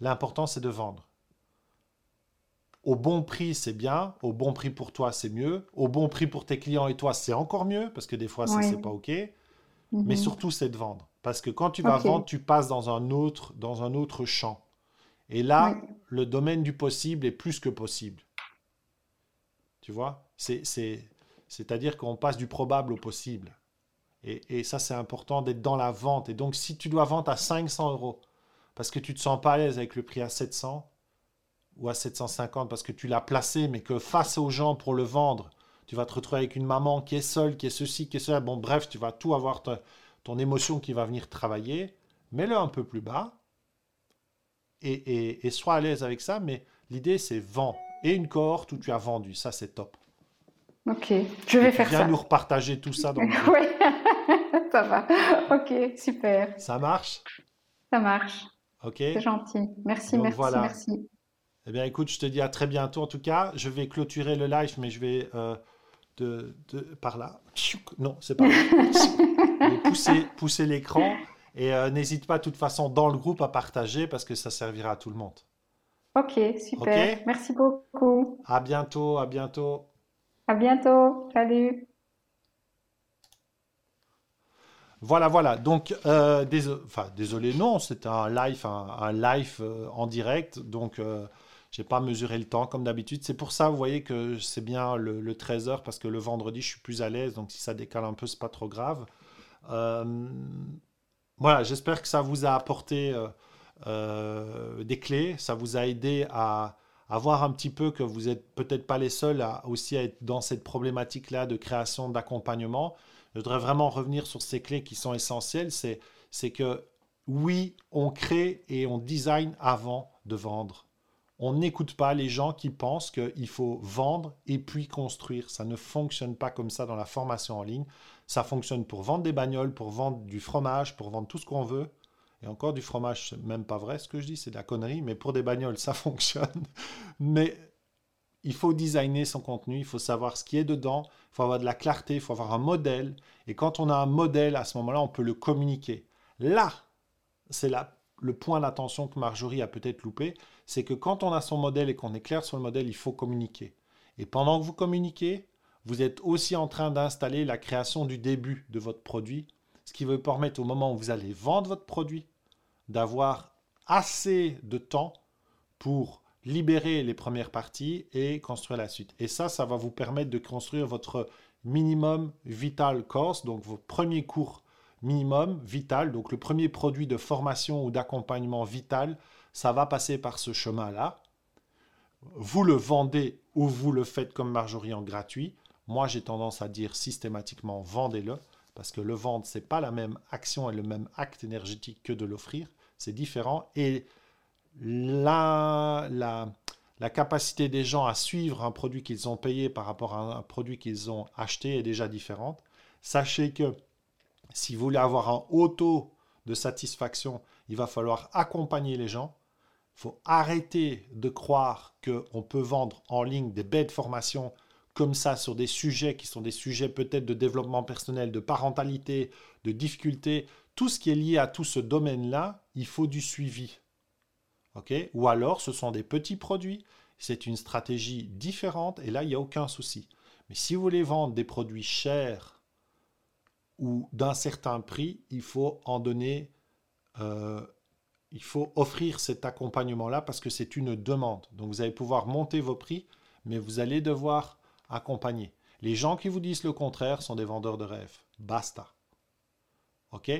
l'important c'est de vendre. Au bon prix, c'est bien. Au bon prix pour toi, c'est mieux. Au bon prix pour tes clients et toi, c'est encore mieux parce que des fois, ça, c'est pas OK. Mais Mhm. surtout, c'est de vendre. Parce que quand tu vas vendre, tu passes dans un autre, dans un autre champ. Et là, le domaine du possible est plus que possible. Tu vois? C'est-à-dire qu'on passe du probable au possible. Et, ça, c'est important d'être dans la vente. Et donc, si tu dois vendre à 500 euros, parce que tu te sens pas à l'aise avec le prix à 700 ou à 750, parce que tu l'as placé, mais que face aux gens pour le vendre, tu vas te retrouver avec une maman qui est seule, qui est ceci, qui est cela. Bon, bref, tu vas tout avoir ton émotion qui va venir travailler. Mets-le un peu plus bas et, et, sois à l'aise avec ça. Mais l'idée, c'est vendre. Et une cohorte où tu as vendu. Ça, c'est top. Ok, je vais faire ça. Viens nous repartager tout ça dans le Oui, ça va. Ok, super. Ça marche? Ça marche. Ok. C'est gentil. Merci, merci, merci. Eh bien, écoute, je te dis à très bientôt. En tout cas, je vais clôturer le live, mais je vais euh, de, de, par là. Non, c'est pas là. pousser, pousser l'écran. Et euh, n'hésite pas, de toute façon, dans le groupe à partager parce que ça servira à tout le monde. Ok, super. Merci beaucoup. À bientôt, à bientôt. À bientôt. Salut. Voilà, voilà. Donc, euh, désolé, non, c'était un live, un, live euh, en direct. Donc, euh, j'ai pas mesuré le temps comme d'habitude. C'est pour ça, vous voyez que c'est bien le, le 13h parce que le vendredi, je suis plus à l'aise. Donc, si ça décale un peu, c'est pas trop grave. voilà, j'espère que ça vous a apporté des clés. Ça vous a aidé à, à voir un petit peu que vous n'êtes peut-être pas les seuls à aussi être dans cette problématique-là de création d'accompagnement. Je voudrais vraiment revenir sur ces clés qui sont essentielles. C'est, c'est que oui, on crée et on design avant de vendre. On n'écoute pas les gens qui pensent qu'il faut vendre et puis construire. Ça ne fonctionne pas comme ça dans la formation en ligne. Ça fonctionne pour vendre des bagnoles, pour vendre du fromage, pour vendre tout ce qu'on veut. Et encore du fromage, c'est même pas vrai ce que je dis, c'est de la connerie, mais pour des bagnoles, ça fonctionne. Mais il faut designer son contenu, il faut savoir ce qui est dedans, il faut avoir de la clarté, il faut avoir un modèle. Et quand on a un modèle, à ce moment-là, on peut le communiquer. Là, c'est le point d'attention que Marjorie a peut-être loupé, c'est que quand on a son modèle et qu'on est clair sur le modèle, il faut communiquer. Et pendant que vous communiquez, vous êtes aussi en train d'installer la création du début de votre produit, ce qui va permettre au moment où vous allez vendre votre produit, d'avoir assez de temps pour libérer les premières parties et construire la suite. Et ça, ça va vous permettre de construire votre minimum vital course, donc vos premiers cours minimum vital, donc le premier produit de formation ou d'accompagnement vital, ça va passer par ce chemin-là. Vous le vendez ou vous le faites comme Marjorie en gratuit. Moi, j'ai tendance à dire systématiquement vendez-le parce que le vendre, c'est pas la même action et le même acte énergétique que de l'offrir c'est différent. Et la, la, capacité des gens à suivre un produit qu'ils ont payé par rapport à un produit qu'ils ont acheté est déjà différente. Sachez que si vous voulez avoir un haut taux de satisfaction, il va falloir accompagner les gens. Il faut arrêter de croire qu'on peut vendre en ligne des belles formations comme ça sur des sujets qui sont des sujets peut-être de développement personnel, de parentalité, de difficultés, tout ce qui est lié à tout ce domaine-là, il faut du suivi. Ou alors, ce sont des petits produits, c'est une stratégie différente, et là, il n'y a aucun souci. Mais si vous voulez vendre des produits chers ou d'un certain prix, il faut en donner, euh, il faut offrir cet accompagnement-là parce que c'est une demande. Donc, vous allez pouvoir monter vos prix, mais vous allez devoir accompagner. Les gens qui vous disent le contraire sont des vendeurs de rêves. Basta. OK?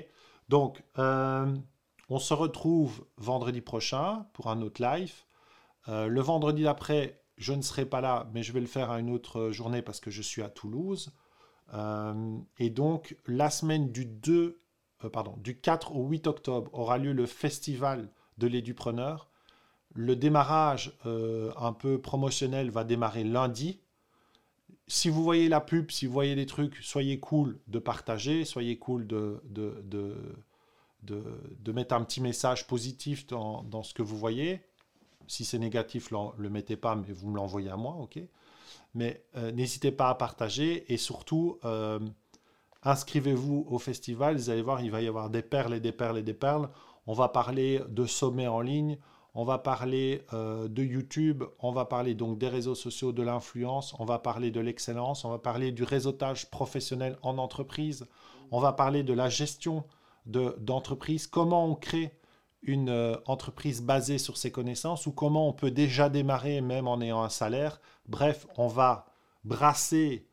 Donc, euh, on se retrouve vendredi prochain pour un autre live. Euh, le vendredi d'après, je ne serai pas là, mais je vais le faire à une autre journée parce que je suis à Toulouse. Euh, et donc, la semaine du 2, pardon, du 4 au 8 octobre aura lieu le festival de l'édupreneur. Le démarrage un peu promotionnel va démarrer lundi si vous voyez la pub, si vous voyez des trucs, soyez cool de partager, soyez cool de, de, de, mettre un petit message positif dans, dans ce que vous voyez. Si c'est négatif, ne le mettez pas, mais vous me l'envoyez à moi, ok Mais euh, n'hésitez pas à partager et surtout, euh, inscrivez-vous au festival. Vous allez voir, il va y avoir des perles et des perles et des perles. On va parler de sommets en ligne, on va parler euh, de YouTube, on va parler donc des réseaux sociaux, de l'influence, on va parler de l'excellence, on va parler du réseautage professionnel en entreprise, on va parler de la gestion d'entreprise, comment on crée une euh, entreprise basée sur ses connaissances ou comment on peut déjà démarrer même en ayant un salaire. Bref, on va brasser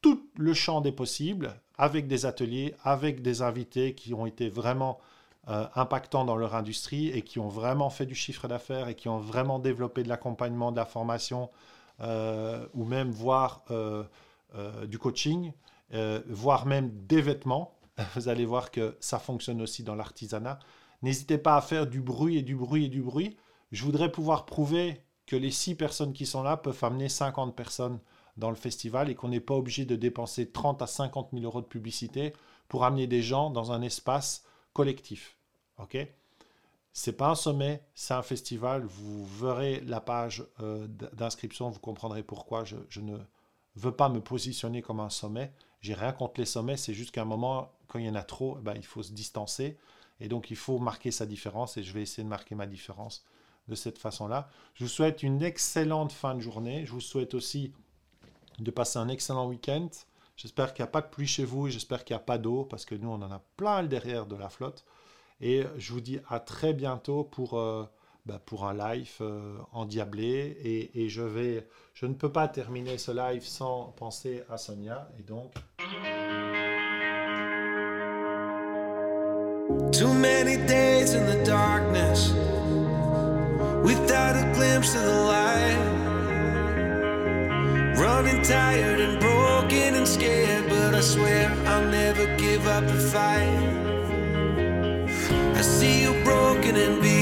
tout le champ des possibles avec des ateliers, avec des invités qui ont été vraiment euh, impactants dans leur industrie et qui ont vraiment fait du chiffre d'affaires et qui ont vraiment développé de l'accompagnement, de la formation euh, ou même voire du coaching, voire même des vêtements. Vous allez voir que ça fonctionne aussi dans l'artisanat. N'hésitez pas à faire du bruit et du bruit et du bruit. Je voudrais pouvoir prouver que les six personnes qui sont là peuvent amener 50 personnes dans le festival et qu'on n'est pas obligé de dépenser 30 à 50 000 euros de publicité pour amener des gens dans un espace collectif. Ok? C'est pas un sommet, c'est un festival. Vous verrez la page euh, d'inscription, vous comprendrez pourquoi je, ne veux pas me positionner comme un sommet. J'ai rien contre les sommets, c'est juste qu'à un moment, quand il y en a trop, eh ben, il faut se distancer. Et donc, il faut marquer sa différence et je vais essayer de marquer ma différence de cette façon-là. Je vous souhaite une excellente fin de journée. Je vous souhaite aussi de passer un excellent week-end. J'espère qu'il n'y a pas de pluie chez vous et j'espère qu'il n'y a pas d'eau parce que nous, on en a plein le derrière de la flotte. Et je vous dis à très bientôt pour, euh, bah, pour un live euh, endiablé. Et, et, je, vais, je ne peux pas terminer ce live sans penser à Sonia. Et donc... Too many days in the darkness without a glimpse of the light. Running tired and broken and scared, but I swear I'll never give up the fight. I see you broken and beat,